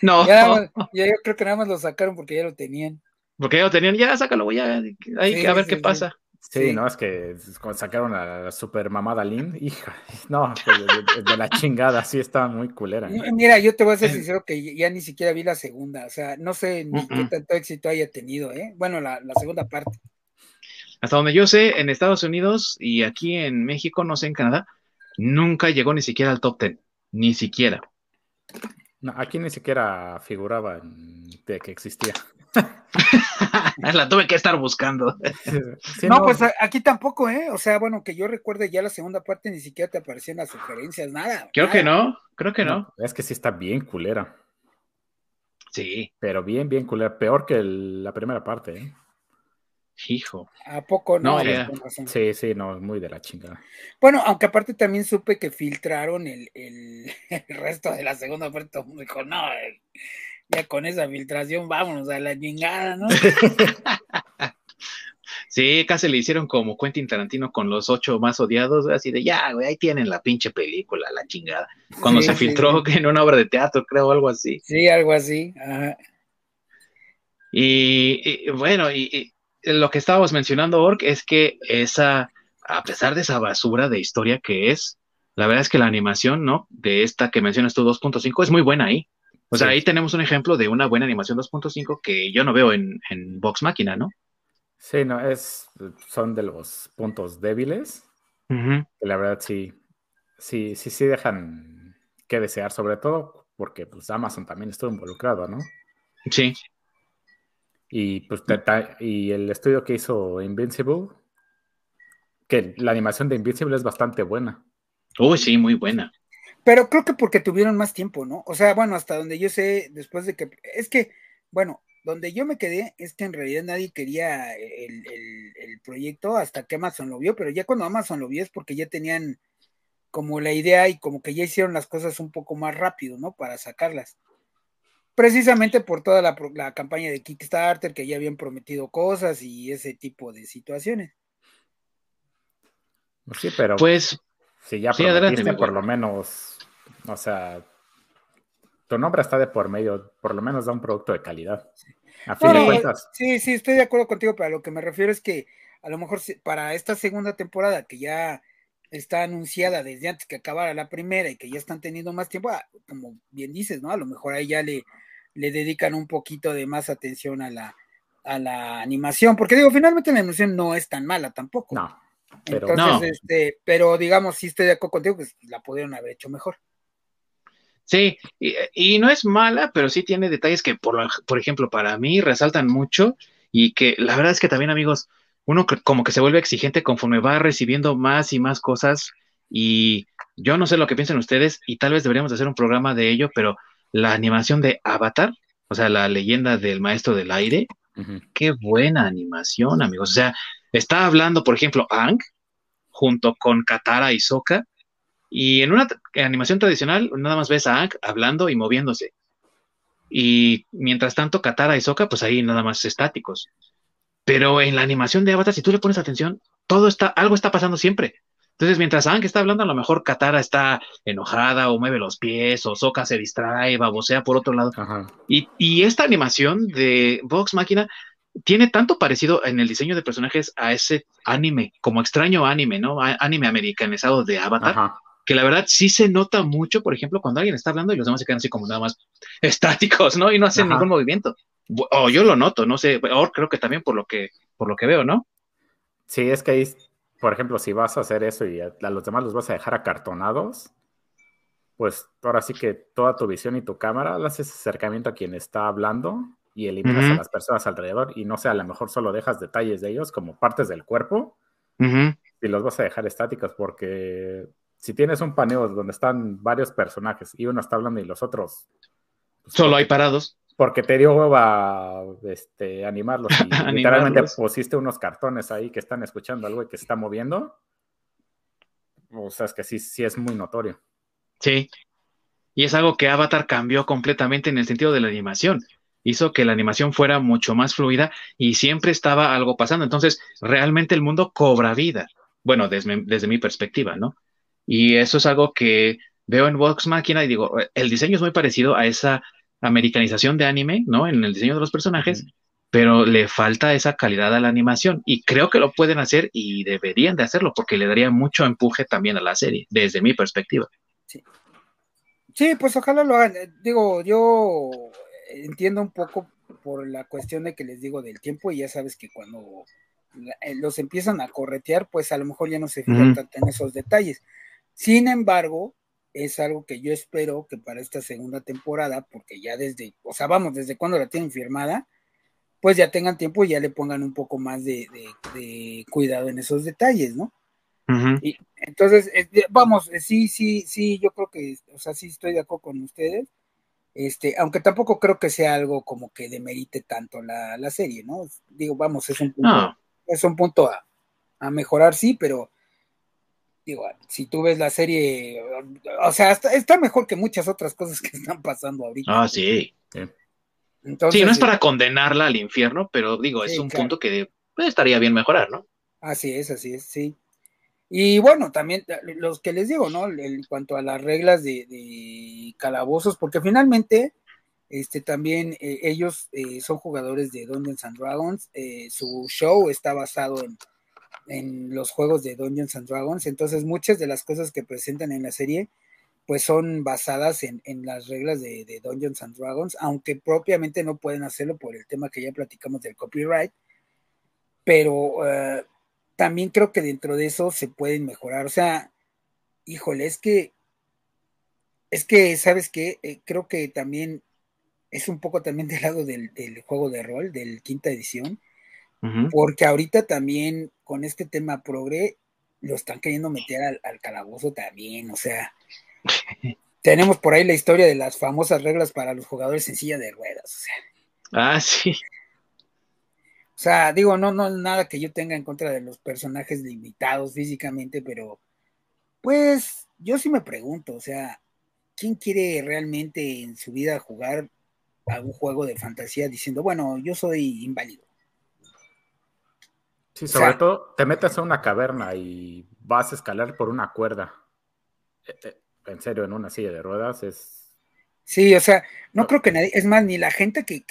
No. ya, No, ya, yo creo que nada más lo sacaron porque ya lo tenían. porque ya lo tenían, ya sácalo, hay Sí, que a ver sí, qué sí. pasa. Sí, Sí. no, es que sacaron a la super mamada Lynn, hija, <laughs> no, pues, de, de- de la chingada, sí está muy culera. Mira, yo te voy a ser sincero que ya ni siquiera vi la segunda, o sea, no sé ni qué tanto éxito haya tenido, ¿eh? Bueno, la, la segunda parte. Hasta donde yo sé, en Estados Unidos y aquí en México, no sé, en Canadá, nunca llegó ni siquiera al top 10. Ni siquiera. No, aquí ni siquiera figuraba en- de que existía. <laughs> la tuve que estar buscando. Sí, no, pues aquí tampoco, ¿eh? O sea, bueno, que yo recuerde ya la segunda parte ni siquiera te aparecían las sugerencias, nada. Creo que no, creo que no. Es que sí está bien culera, Sí, pero bien, bien culera, peor que el- la primera parte, ¿eh? hijo. ¿A poco no? No. Sí, sí, no, muy de la chingada. Bueno, aunque aparte también supe que filtraron el, el, <laughs> el resto de la segunda parte, todo el mundo dijo, no, eh, ya con esa filtración vámonos a la chingada, ¿no? <laughs> Sí, casi le hicieron como Quentin Tarantino con los ocho más odiados, así de ya, güey, ahí tienen la pinche película, la chingada. Cuando Sí, se sí, filtró sí. en una obra de teatro, creo, algo así. Sí, algo así. Ajá. Y, y, bueno, y, y lo que estábamos mencionando, Ork, es que esa, a pesar de esa basura de historia que es, la verdad es que la animación, ¿no? De esta que mencionas tú, 2.5, es muy buena ahí. O sea, Sí. ahí tenemos un ejemplo de una buena animación 2.5 que yo no veo en, en Vox Máquina, ¿no? Sí, no, es, son de los puntos débiles, que la verdad sí, sí, sí, sí dejan que desear, sobre todo porque pues Amazon también estuvo involucrado, ¿no? Sí, Y pues y el estudio que hizo Invincible, que la animación de Invincible es bastante buena. uy, sí, muy buena. Pero creo que porque tuvieron más tiempo, ¿no? O sea, bueno, hasta donde yo sé, después de que, es que, bueno, donde yo me quedé es que en realidad nadie quería el, el- el proyecto hasta que Amazon lo vio, pero ya cuando Amazon lo vio es porque ya tenían como la idea y como que ya hicieron las cosas un poco más rápido, ¿no? Para sacarlas. Precisamente por toda la, pro- la campaña de Kickstarter, que ya habían prometido cosas y ese tipo de situaciones. Sí, pero Pues si ya sí, prometiste, por lo menos, o sea, tu nombre está de por medio, por lo menos da un producto de calidad. A fin No, de cuentas, Sí, sí, estoy de acuerdo contigo, pero a lo que me refiero es que a lo mejor para esta segunda temporada que ya está anunciada desde antes que acabara la primera y que ya están teniendo más tiempo, ah, como bien dices, ¿no? A lo mejor ahí ya le, le dedican un poquito de más atención a la, a la animación, porque digo, finalmente la animación no es tan mala tampoco. no. Pero Entonces, No. este, pero digamos, sí estoy de acuerdo contigo, que la pudieron haber hecho mejor. Sí, y, y no es mala, pero sí tiene detalles que, por, por ejemplo, para mí resaltan mucho y que la verdad es que también, amigos, uno que- como que se vuelve exigente conforme va recibiendo más y más cosas y yo no sé lo que piensan ustedes y tal vez deberíamos hacer un programa de ello, pero la animación de Avatar, o sea, la leyenda del maestro del aire, qué buena animación, amigos. O sea, está hablando, por ejemplo, Ang junto con Katara y Sokka. Y en una animación tradicional, nada más ves a Ang hablando y moviéndose. Y mientras tanto, Katara y Sokka, pues ahí nada más estáticos. Pero en la animación de Avatar, si tú le pones atención, todo está, algo está pasando siempre. Entonces, mientras Ang está hablando, a lo mejor Katara está enojada o mueve los pies, o Sokka se distrae, babosea por otro lado. ajá. Y, y esta animación de Vox Máquina tiene tanto parecido en el diseño de personajes a ese anime, como extraño anime, ¿no? A- anime americanizado de Avatar, Ajá. que la verdad sí se nota mucho, por ejemplo, cuando alguien está hablando y los demás se quedan así como nada más <laughs> estáticos, ¿no? Y no hacen Ajá. ningún movimiento. O yo lo noto, no sé, o creo que también por lo que, por lo que veo, ¿no? Sí, es que ahí, por ejemplo, si vas a hacer eso y a, a los demás los vas a dejar acartonados, pues ahora sí que toda tu visión y tu cámara le haces acercamiento a quien está hablando y eliminas a las personas alrededor y no sé, a lo mejor solo dejas detalles de ellos como partes del cuerpo y los vas a dejar estáticos porque si tienes un paneo donde están varios personajes y uno está hablando y los otros pues, Solo hay parados. porque te dio hueva este, animarlos y <laughs> Animarlos. literalmente pusiste unos cartones ahí que están escuchando algo y que se está moviendo. O sea, es que sí, sí es muy notorio. Sí. Y es algo que Avatar cambió completamente en el sentido de la animación. Hizo que la animación fuera mucho más fluida y siempre estaba algo pasando. Entonces, realmente el mundo cobra vida. Bueno, desde, desde mi perspectiva, ¿no? Y eso es algo que veo en Vox Machina y digo, el diseño es muy parecido a esa americanización de anime, ¿no? En el diseño de los personajes, pero le falta esa calidad a la animación y creo que lo pueden hacer y deberían de hacerlo porque le daría mucho empuje también a la serie, desde mi perspectiva. Sí. Sí, pues ojalá lo hagan. Digo, yo entiendo un poco por la cuestión de que les digo del tiempo y ya sabes que cuando eh, los empiezan a corretear, pues a lo mejor ya no se fijan tanto en esos detalles. Sin embargo, es algo que yo espero que para esta segunda temporada, porque ya desde, o sea, vamos, desde cuando la tienen firmada, pues ya tengan tiempo y ya le pongan un poco más de, cuidado en esos detalles, ¿no? y, entonces, vamos, eh, sí, sí, sí, yo creo que, o sea, sí estoy de acuerdo con ustedes, este, aunque tampoco creo que sea algo como que demerite tanto la, serie, ¿no? Digo, vamos, es un punto, es un punto a, a mejorar, sí, pero digo, si tú ves la serie, o sea, está, mejor que muchas otras cosas que están pasando ahorita. Ah, sí. Entonces, sí, no es para condenarla al infierno, pero digo, es un punto que estaría bien mejorar, ¿no? Así es, así es, sí. Y bueno, también los que les digo, ¿no? En cuanto a las reglas de, calabozos, porque finalmente, este también eh, ellos eh, son jugadores de Dungeons and Dragons, eh, su show está basado en, en los juegos de Dungeons and Dragons. Entonces, muchas de las cosas que presentan en la serie, pues son basadas en, las reglas de, Dungeons and Dragons, aunque propiamente no pueden hacerlo por el tema que ya platicamos del copyright. Pero eh, también creo que dentro de eso se pueden mejorar. O sea, híjole, es que, es que, ¿sabes qué? Eh, creo que también es un poco también del lado del, del juego de rol, del quinta edición porque ahorita también con este tema progre lo están queriendo meter al, calabozo también, o sea, <laughs> tenemos por ahí la historia de las famosas reglas para los jugadores en silla de ruedas, o sea. Ah, sí. O sea, digo, no, no, nada que yo tenga en contra de los personajes limitados físicamente, pero pues yo sí me pregunto, o sea, ¿quién quiere realmente en su vida jugar algún juego de fantasía diciendo, bueno, yo soy inválido? Sí, sobre todo te metes a una caverna y vas a escalar por una cuerda. Eh, eh, en serio, en una silla de ruedas es. Sí, o sea, no, creo que nadie, es más, ni la gente que,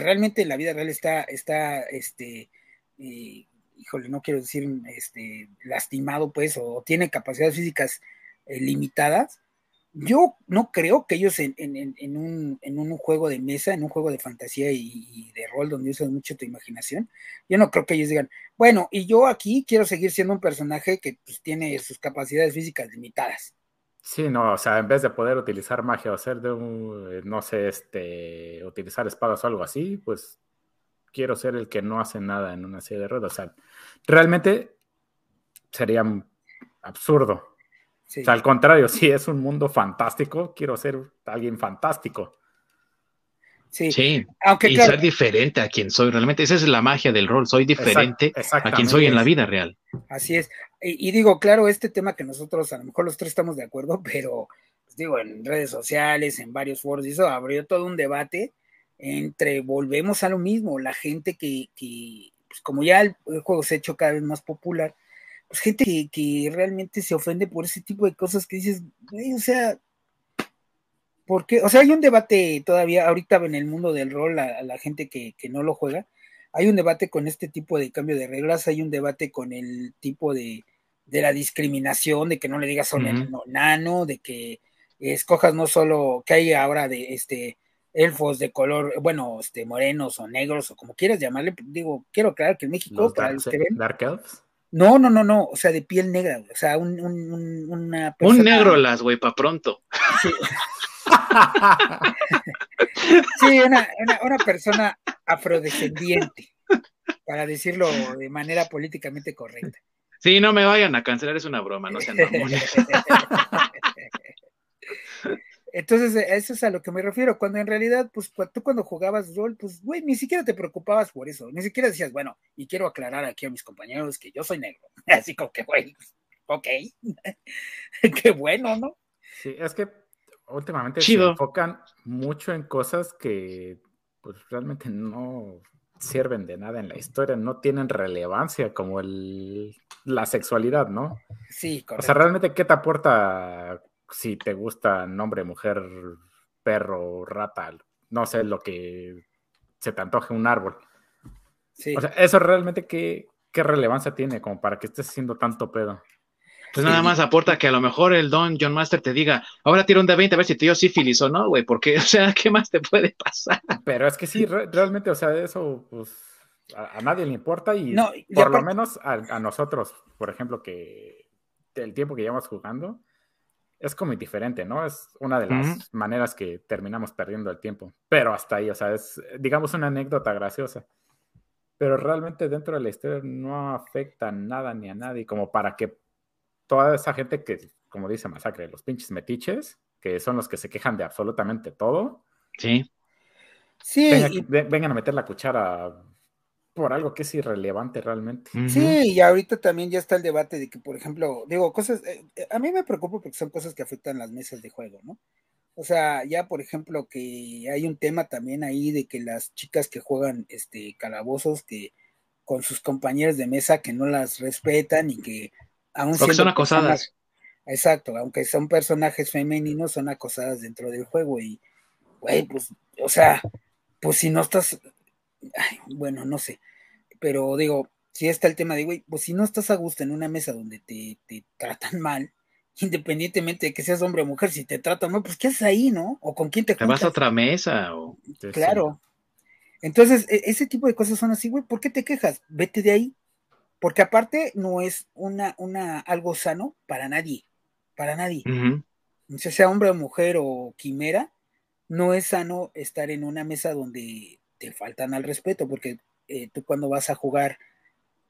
realmente en la vida real está, está, este, híjole, no quiero decir, este, lastimado, pues, o tiene capacidades físicas eh, limitadas, yo no creo que ellos en, un, juego de mesa, en un juego de fantasía y, de rol donde usas mucho tu imaginación, yo no creo que ellos digan, bueno, y yo aquí quiero seguir siendo un personaje que pues, tiene sus capacidades físicas limitadas. Sí, no, o sea, en vez de poder utilizar magia o hacer de un, eh, no sé, este, utilizar espadas o algo así, pues quiero ser el que no hace nada en una serie de ruedas. O sea, realmente sería absurdo o sea, al contrario, si es un mundo fantástico, quiero ser alguien fantástico. Sí, sí. Aunque, y ser diferente a quien soy realmente. Esa es la magia del rol. Soy diferente a quien soy en la vida real. Así es. Y, digo, claro, este tema que nosotros a lo mejor los tres estamos de acuerdo, pero pues digo, en redes sociales, en varios foros, eso abrió todo un debate entre volvemos a lo mismo, la gente que, que pues como ya el juego se ha hecho cada vez más popular, pues gente que, realmente se ofende por ese tipo de cosas que dices, o sea, porque, o sea, hay un debate todavía, ahorita en el mundo del rol, a, la gente que, no lo juega, hay un debate con este tipo de cambio de reglas, hay un debate con el tipo de, de la discriminación, de que no le digas a un nano, de que escojas no solo, que hay ahora de este elfos de color, bueno, este morenos o negros o como quieras llamarle, digo, quiero aclarar que en México, dark elves. No, no, no, no, o sea, de piel negra, o sea, un, un, una persona... Un negro las, güey, para pronto. Sí, <laughs> <laughs> una, una, persona afrodescendiente, para decirlo de manera políticamente correcta. Sí, no me vayan a cancelar, es una broma, no sean <laughs> Entonces, eso es a lo que me refiero, cuando en realidad, pues tú cuando jugabas rol, pues, güey, ni siquiera te preocupabas por eso, ni siquiera decías, bueno, y quiero aclarar aquí a mis compañeros que yo soy negro, <laughs> así como que, güey, ok, qué bueno, ¿no? Sí, es que últimamente se enfocan mucho en cosas que, pues realmente no sirven de nada en la historia, no tienen relevancia como el, la sexualidad, ¿no? Sí, correcto. O sea, realmente, ¿qué te aporta si te gusta nombre, mujer, perro, rata? No sé, lo que se te antoje un árbol. Sí. O sea, eso realmente, ¿qué, qué relevancia tiene como para que estés haciendo tanto pedo? Pues nada más aporta que a lo mejor el don John Master te diga, ahora tira un de 20 a ver si te dio sífilis o no, güey, porque, <laughs> o sea, ¿qué más te puede pasar? Pero es que sí, re- realmente, o sea, eso, pues, a, a nadie le importa y No, y por lo menos a, a nosotros, por ejemplo, que el tiempo que llevamos jugando es como indiferente, ¿no? Es una de las maneras que terminamos perdiendo el tiempo. Pero hasta ahí, o sea, es, digamos, una anécdota graciosa. Pero realmente dentro de la historia no afecta nada ni a nadie, como para que toda esa gente que, como dice Masacre, los pinches metiches, que son los que se quejan de absolutamente todo, Sí. Sí, y- vengan a meter la cuchara por algo que es irrelevante realmente. Sí, y ahorita también ya está el debate de que, por ejemplo, digo, cosas, eh, eh, a mí me preocupa porque son cosas que afectan las mesas de juego, ¿no? O sea, ya por ejemplo que hay un tema también ahí de que las chicas que juegan este calabozos que con sus compañeras de mesa que no las respetan y que aún Porque son acosadas. Exacto, aunque son personajes femeninos, son acosadas dentro del juego y, güey, pues, o sea, pues si no estás, ay, bueno, no sé, pero digo, si está el tema de, güey, pues si no estás a gusto en una mesa donde te, te tratan mal, <laughs> independientemente de que seas hombre o mujer, si te tratan mal, pues ¿qué haces ahí, no? ¿O con quién te Te vas a otra mesa o... Claro. Entonces, e- ese tipo de cosas son así, güey, ¿por qué te quejas? Vete de ahí. Porque aparte no es una, una, algo sano para nadie, para nadie. O sea, sea hombre o mujer o quimera, no es sano estar en una mesa donde te faltan al respeto, porque eh, tú cuando vas a jugar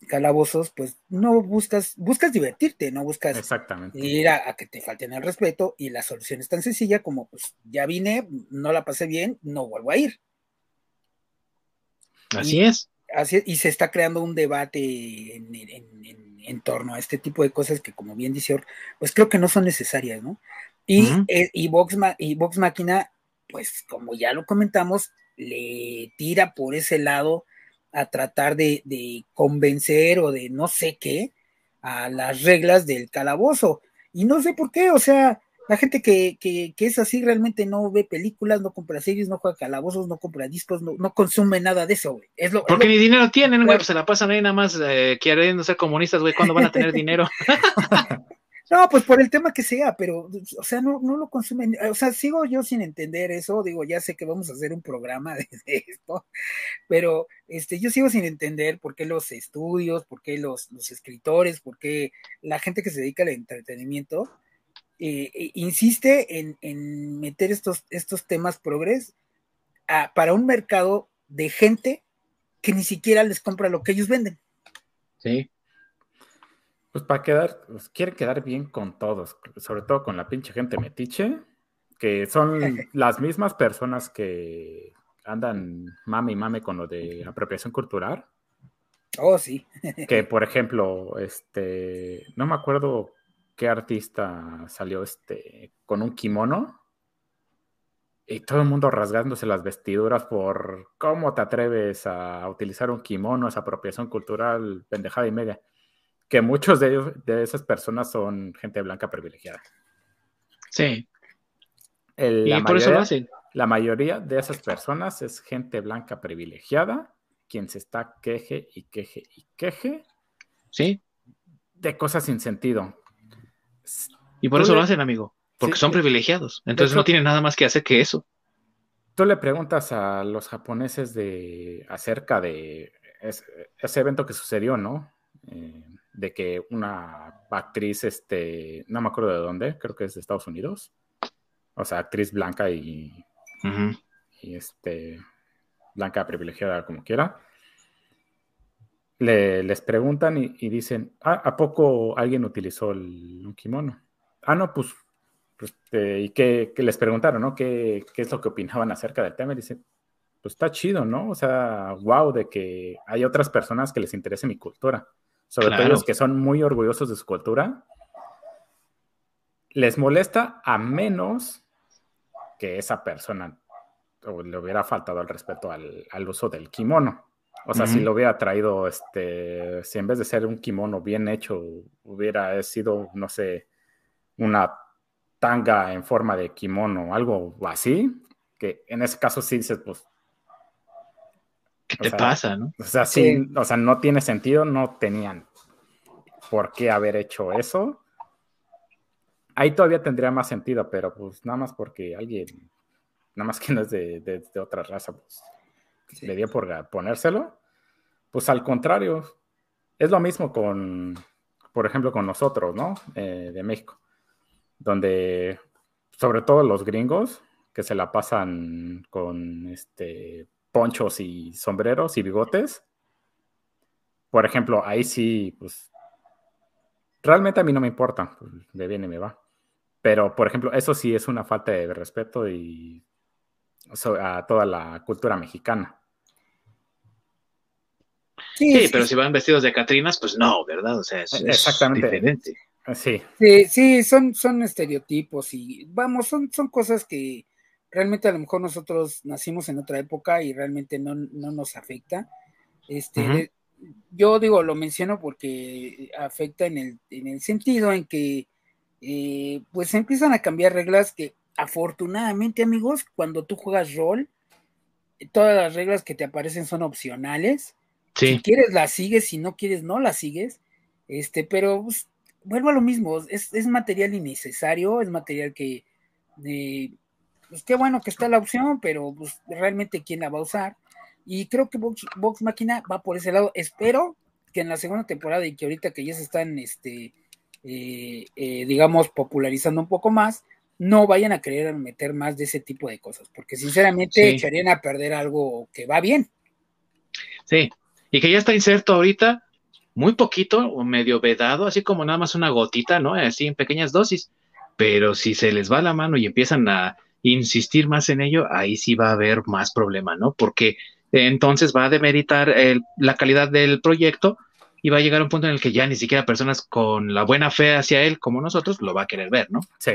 calabozos, pues no buscas, buscas divertirte, no buscas Exactamente. ir a, a que te falten al respeto y la solución es tan sencilla como, pues ya vine, no la pasé bien, no vuelvo a ir. Así es. Y se está creando un debate en, en- en- en torno a este tipo de cosas que, como bien dice pues creo que no son necesarias, ¿no? Y, eh, y, Vox, Ma- y Vox Máquina, pues como ya lo comentamos, le tira por ese lado a tratar de, de convencer o de no sé qué a las reglas del calabozo. Y no sé por qué, o sea, la gente que, que, que es así realmente no ve películas, no compra series, no juega calabozos, no compra discos, no, no consume nada de eso, güey. Es lo, es Porque lo- ni dinero tienen, güey, Claro. pues se la pasan ahí nada más eh, queriendo ser comunistas, güey, ¿cuándo van a tener dinero? <laughs> <laughs> No, pues por el tema que sea, pero, o sea, no, no lo consumen. O sea, sigo yo sin entender eso. Digo, ya sé que vamos a hacer un programa de, de esto, pero este, yo sigo sin entender por qué los estudios, por qué los, los escritores, por qué la gente que se dedica al entretenimiento eh, eh, insiste en, en meter estos, estos temas progres a- para un mercado de gente que ni siquiera les compra lo que ellos venden. Sí. Pues para quedar, pues quiere quedar bien con todos, sobre todo con la pinche gente metiche, que son <laughs> las mismas personas que andan mame y mame con lo de apropiación cultural. Oh, sí. Que <laughs> por ejemplo, este, no me acuerdo qué artista salió este con un kimono y todo el mundo rasgándose las vestiduras por cómo te atreves a utilizar un kimono, esa apropiación cultural, pendejada y media. Que muchos de ellos, de esas personas son gente blanca privilegiada. Sí. El- Y por eso lo hacen. la mayoría de esas personas es gente blanca privilegiada, quien se está queje y queje y queje Sí. de cosas sin sentido. Y por eso le- lo hacen, amigo. Porque Sí, son privilegiados. Entonces hecho- no tienen nada más que hacer que eso. Tú le preguntas a los japoneses de acerca de es- ese evento que sucedió, ¿no? Eh, de que una actriz, este, no me acuerdo de dónde, creo que es de Estados Unidos. O sea, actriz blanca y, y, este, blanca privilegiada, como quiera. Le- les preguntan y, y dicen, "Ah, ¿a poco alguien utilizó el, un kimono? Ah, no, pues, pues, este, y que, les preguntaron, ¿no? ¿Qué, ¿Qué es lo que opinaban acerca del tema? Y dicen, pues está chido, ¿no? O sea, wow, de que hay otras personas que les interese mi cultura. Sobre todo los que son muy orgullosos de su cultura. Les molesta a menos que esa persona le hubiera faltado el respeto al, uso del kimono. O sea, si lo hubiera traído, este, si en vez de ser un kimono bien hecho, hubiera sido, no sé, una tanga en forma de kimono, algo así, que en ese caso sí dices, pues... ¿Qué te pasa, no? O sea, sí, o sea, no tiene sentido, no tenían por qué haber hecho eso. Ahí todavía tendría más sentido, pero pues nada más porque alguien, nada más que no es de, otra raza, pues le dio por ponérselo. Pues al contrario, es lo mismo con, por ejemplo, con nosotros, ¿no? Eh, de México, donde sobre todo los gringos que se la pasan con este ponchos y sombreros y bigotes. Por ejemplo, ahí sí, pues realmente a mí no me importa, pues, me viene y me va. Pero, por ejemplo, eso sí es una falta de respeto y a toda la cultura mexicana. Sí, pero si van vestidos de Catrinas, pues no, ¿verdad? O sea, es, Exactamente. diferente. Sí. sí, sí, son, son estereotipos y vamos, son, son cosas que realmente a lo mejor nosotros nacimos en otra época y realmente no, nos afecta. Este, Yo digo, lo menciono porque afecta en el, en el sentido en que eh, pues empiezan a cambiar reglas que afortunadamente amigos, cuando tú juegas rol, todas las reglas que te aparecen son opcionales. Si quieres las sigues, si no quieres no las sigues. Este, pero pues, vuelvo a lo mismo, es, material innecesario, es material que, pues qué bueno que está la opción, pero pues realmente quién la va a usar. Y creo que Vox, Vox Máquina va por ese lado. Espero que en la segunda temporada y que ahorita que ya se están este, eh, eh, digamos, popularizando un poco más, no vayan a querer meter más de ese tipo de cosas, porque sinceramente echarían a perder algo que va bien. Sí, y que ya está inserto ahorita, muy poquito o medio vedado, así como nada más una gotita, ¿no? Así en pequeñas dosis, pero si se les va la mano y empiezan a insistir más en ello, ahí sí va a haber más problema, ¿no? Porque entonces va a demeritar la calidad del proyecto y va a llegar un punto en el que ya ni siquiera personas con la buena fe hacia él como nosotros lo va a querer ver, ¿no? Sí.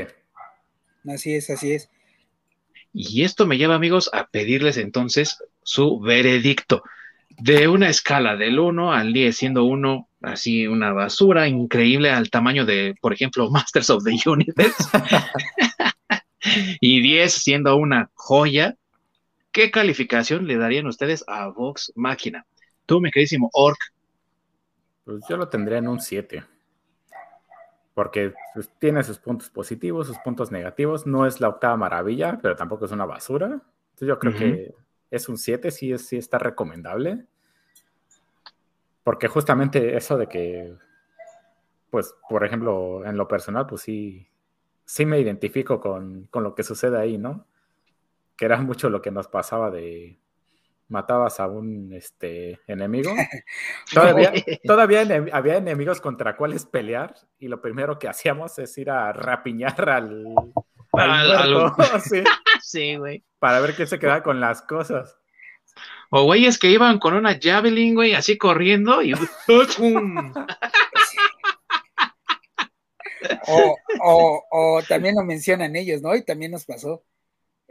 Así es, así es. Y esto me lleva, amigos, a pedirles entonces su veredicto. De una escala del 1 al 10, siendo 1 así una basura increíble al tamaño de, por ejemplo, <laughs> Masters of the Universe, <laughs> y 10 siendo una joya, ¿qué calificación le darían ustedes a Vox Máquina? Tú, mi queridísimo Orc, pues yo lo tendría en un 7. Porque pues, tiene sus puntos positivos, sus puntos negativos. No es la octava maravilla, pero tampoco es una basura. Entonces yo creo que es un 7, sí, sí está recomendable. Porque justamente eso de que, pues, por ejemplo, en lo personal, pues sí, sí me identifico con, con lo que sucede ahí, ¿no? Que era mucho lo que nos pasaba de, matabas a un este, enemigo. <laughs> Todavía, todavía había enemigos contra cuales pelear y lo primero que hacíamos es ir a rapiñar al... al, <laughs> <laughs> sí, güey. Para ver qué se quedaba con las cosas. O güeyes que iban con una javelin, güey, así corriendo y... o, o, o también lo mencionan ellos, ¿no? Y también nos pasó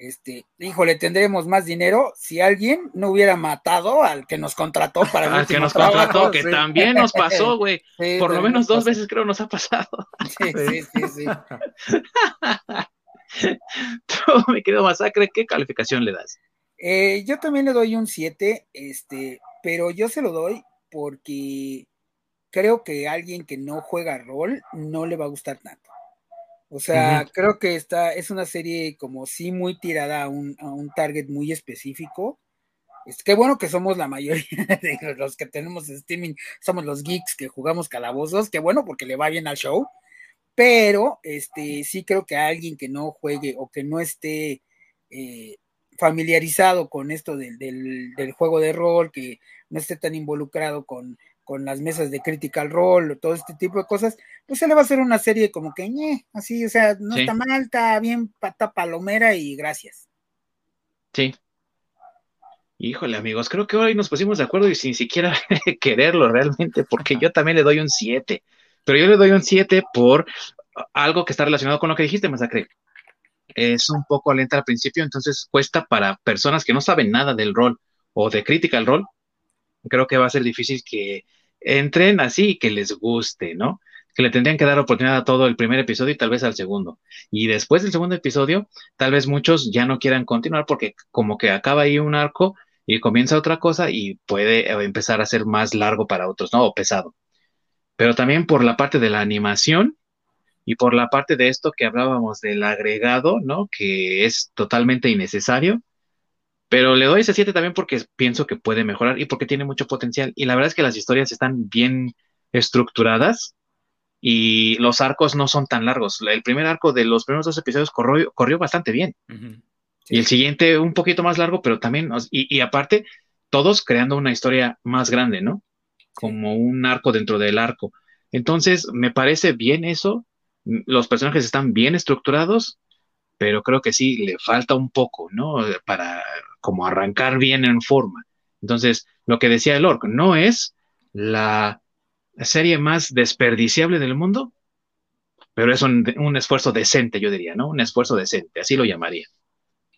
este, híjole, tendremos más dinero si alguien no hubiera matado al que nos contrató para el Al que nos contrató, que también nos pasó, güey. <laughs> Por lo menos dos veces creo nos ha pasado. <laughs> Sí, sí, sí, sí. <laughs> Tú, mi querido Masacre, ¿qué calificación le das? Eh, yo también le doy un 7, este, pero yo se lo doy porque creo que alguien que no juega rol no le va a gustar tanto. O sea, creo que esta es una serie como sí muy tirada a un, target muy específico. Es que bueno que somos la mayoría <laughs> de los que tenemos streaming, somos los geeks que jugamos calabozos, que bueno porque le va bien al show, pero este sí creo que alguien que no juegue o que no esté eh, familiarizado con esto del, del, juego de rol, que no esté tan involucrado con con las mesas de Critical Role, todo este tipo de cosas, pues se le va a hacer una serie como que, así, o sea, no está mal, está bien pata palomera y gracias. Sí. Híjole, amigos, creo que hoy nos pusimos de acuerdo y sin siquiera <laughs> quererlo realmente, porque yo también le doy un 7, pero yo le doy un 7 por algo que está relacionado con lo que dijiste, Masacre. es un poco lenta al principio, entonces cuesta para personas que no saben nada del rol o de crítica al rol, creo que va a ser difícil que entren así y que les guste, ¿no? Que le tendrían que dar oportunidad a todo el primer episodio y tal vez al segundo. Y después del segundo episodio, tal vez muchos ya no quieran continuar porque como que acaba ahí un arco y comienza otra cosa y puede eh, empezar a ser más largo para otros, ¿no? O pesado. Pero también por la parte de la animación y por la parte de esto que hablábamos del agregado, ¿no? Que es totalmente innecesario pero le doy ese 7 también porque pienso que puede mejorar y porque tiene mucho potencial. Y la verdad es que las historias están bien estructuradas y los arcos no son tan largos. El primer arco de los primeros dos episodios corrió, corrió bastante bien. Y el siguiente un poquito más largo, pero también, y, y, aparte, todos creando una historia más grande, ¿no? Como un arco dentro del arco. Entonces, me parece bien eso. Los personajes están bien estructurados, pero creo que sí le falta un poco, ¿no? Para como arrancar bien en forma. Entonces, lo que decía el Orc, no es la serie más desperdiciable del mundo, pero es un, esfuerzo decente, yo diría, ¿no? Un esfuerzo decente, así lo llamaría.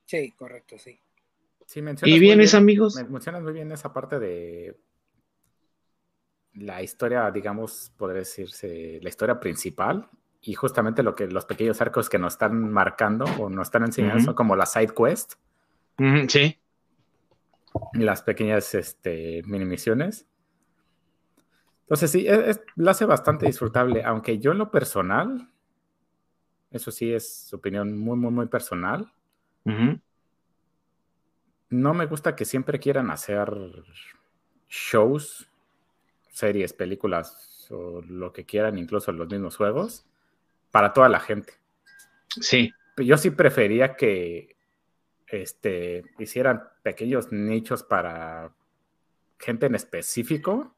Sí, correcto, sí. y bien, mis amigos. Mencionas muy bien esa parte de la historia, digamos, podría decirse, la historia principal y justamente lo que los pequeños arcos que nos están marcando o nos están enseñando son como la side quest sí. Las pequeñas este, mini misiones. Entonces sí, la hace bastante disfrutable, aunque yo en lo personal, eso sí es opinión muy, muy, muy personal. No me gusta que siempre quieran hacer shows, series, películas o lo que quieran, incluso los mismos juegos, para toda la gente. Sí. Yo sí prefería que este, hicieran pequeños nichos para gente en específico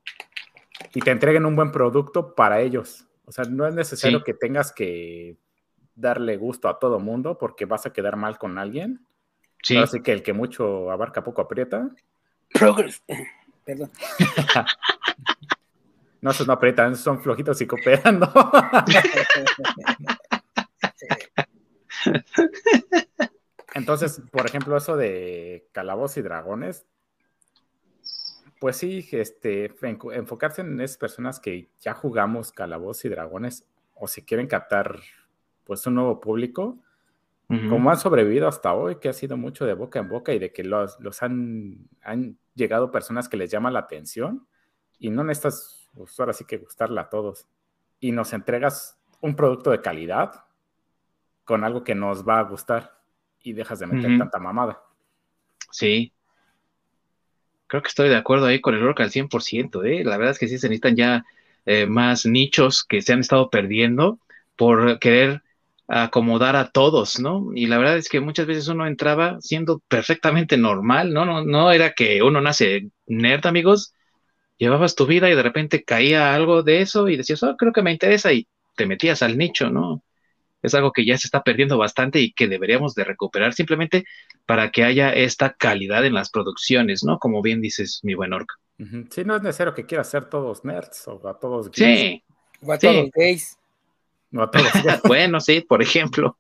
y te entreguen un buen producto para ellos. O sea, no es necesario que tengas que darle gusto a todo mundo porque vas a quedar mal con alguien. Sí. Así que el que mucho abarca poco aprieta. Progress. <laughs> Perdón. no, esos no aprietan, son flojitos y cooperando. <laughs> Entonces, por ejemplo, eso de calabozos y dragones, pues sí, este, enfocarse en esas personas que ya jugamos calabozos y dragones o si quieren captar pues un nuevo público, como han sobrevivido hasta hoy, que ha sido mucho de boca en boca y de que los, los han, han llegado personas que les llama la atención y no necesitas, pues ahora sí que gustarla a todos. Y nos entregas un producto de calidad con algo que nos va a gustar y dejas de meter tanta mamada. Sí. Creo que estoy de acuerdo ahí con el rock al 100%, ¿eh? La verdad es que sí se necesitan ya eh, más nichos que se han estado perdiendo por querer acomodar a todos, ¿no? Y la verdad es que muchas veces uno entraba siendo perfectamente normal, ¿no? No, no era que uno nace nerd, amigos. Llevabas tu vida y de repente caía algo de eso y decías, oh, creo que me interesa y te metías al nicho, ¿no? Es algo que ya se está perdiendo bastante y que deberíamos de recuperar simplemente para que haya esta calidad en las producciones, ¿no? Como bien dices, mi buen Orc. Sí, no es necesario que quieras ser todos nerds o a todos gays. Sí. O a todos gays. O a todos bueno, sí, por ejemplo.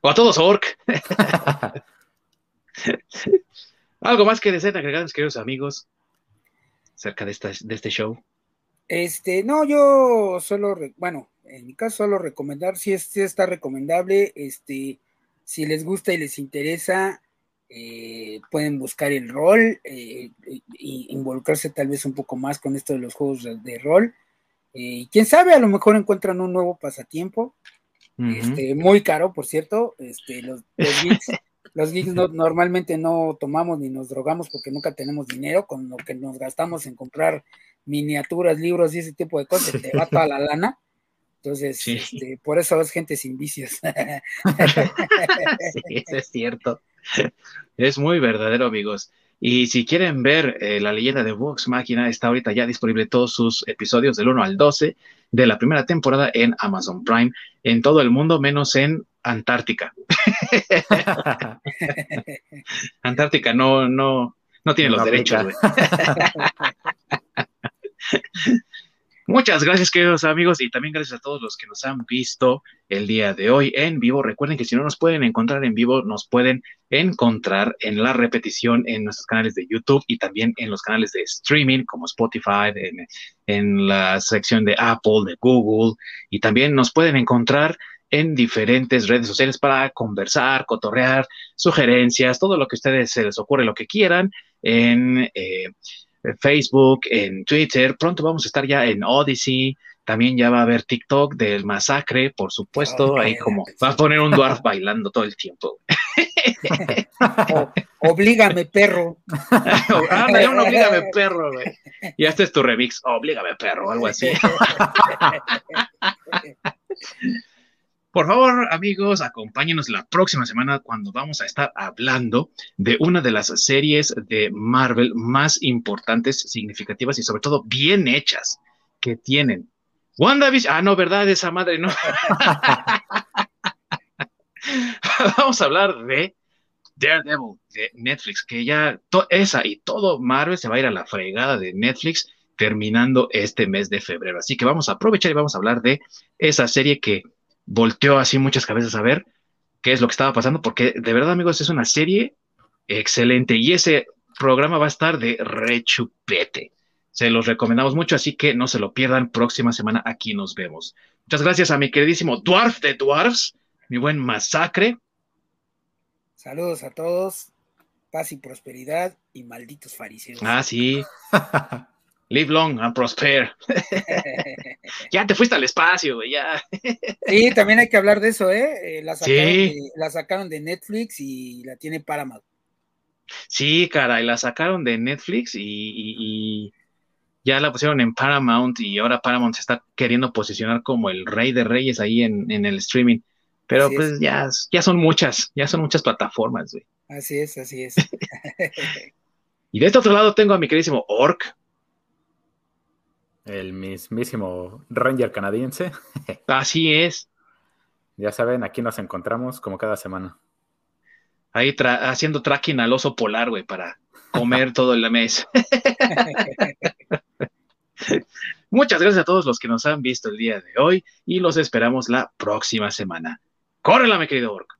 o a todos orc. <laughs> ¿Algo más que deseen agregar, queridos amigos, acerca de, esta, de este show? Este, no, yo solo, bueno, en mi caso solo recomendar, si, es, está recomendable, este, si les gusta y les interesa, eh, pueden buscar el rol e involucrarse tal vez un poco más con esto de los juegos de, rol. y quién sabe, a lo mejor encuentran un nuevo pasatiempo, este, muy caro, por cierto, este, los, los <laughs> geeks, normalmente no tomamos ni nos drogamos porque nunca tenemos dinero, con lo que nos gastamos en comprar miniaturas, libros y ese tipo de cosas, te va toda la lana. Entonces, este, por eso es gente sin vicios. <laughs> sí, eso es cierto. Es muy verdadero, amigos. Y si quieren ver eh, la leyenda de Vox Máquina, está ahorita ya disponible todos sus episodios del 1 al 12 de la primera temporada en Amazon Prime, en todo el mundo, menos en Antártica. <laughs> Antártica no, no, no tiene los derechos. <laughs> Muchas gracias, queridos amigos, y también gracias a todos los que nos han visto el día de hoy en vivo. Recuerden que si no nos pueden encontrar en vivo, nos pueden encontrar en la repetición en nuestros canales de YouTube y también en los canales de streaming como Spotify, en, la sección de Apple, de Google, y también nos pueden encontrar en diferentes redes sociales para conversar, cotorrear, sugerencias, todo lo que ustedes se les ocurre, lo que quieran, en eh, Facebook, en Twitter. Pronto vamos a estar ya en Odyssey. También ya va a haber TikTok del masacre, por supuesto. ahí como va a poner un dwarf bailando todo el tiempo. oblígame, perro. <laughs> Ándale, un oblígame, perro, güey. Y este es tu remix, oblígame, perro, algo así. <laughs> Por favor, amigos, acompáñenos la próxima semana cuando vamos a estar hablando de una de las series de Marvel más importantes, significativas y sobre todo bien hechas que tienen. WandaVision, ah, no, ¿verdad? Esa madre, no. <laughs> vamos a hablar de Daredevil de Netflix, que ya esa y todo Marvel se va a ir a la fregada de Netflix terminando este mes de febrero. Así que vamos a aprovechar y vamos a hablar de esa serie que volteó así muchas cabezas a ver qué es lo que estaba pasando, porque de verdad, amigos, es una serie excelente y ese programa va a estar de rechupete. Se los recomendamos mucho, así que no se lo pierdan. Próxima semana aquí nos vemos. Muchas gracias a mi queridísimo Dwarf de Dwarfs, mi buen masacre. Saludos a todos, paz y prosperidad y malditos fariseos. Ah, sí. <laughs> Live long and prosper. <laughs> ya te fuiste al espacio, güey, ya. sí, también hay que hablar de eso, ¿eh? eh la, sacaron de, Netflix y la tiene Paramount. Sí, caray, la sacaron de Netflix y, ya la pusieron en Paramount y ahora Paramount se está queriendo posicionar como el rey de reyes ahí en, el streaming. Pero pues ya, ya son muchas, ya son muchas plataformas, güey. Así es, así es. <laughs> y de este otro lado tengo a mi queridísimo Orc el mismísimo Ranger canadiense. <laughs> Así es. Ya saben, aquí nos encontramos como cada semana. Ahí haciendo tracking al oso polar, güey, para comer todo el mes. <laughs> Muchas gracias a todos los que nos han visto el día de hoy y los esperamos la próxima semana. ¡Córrela, mi querido Orc!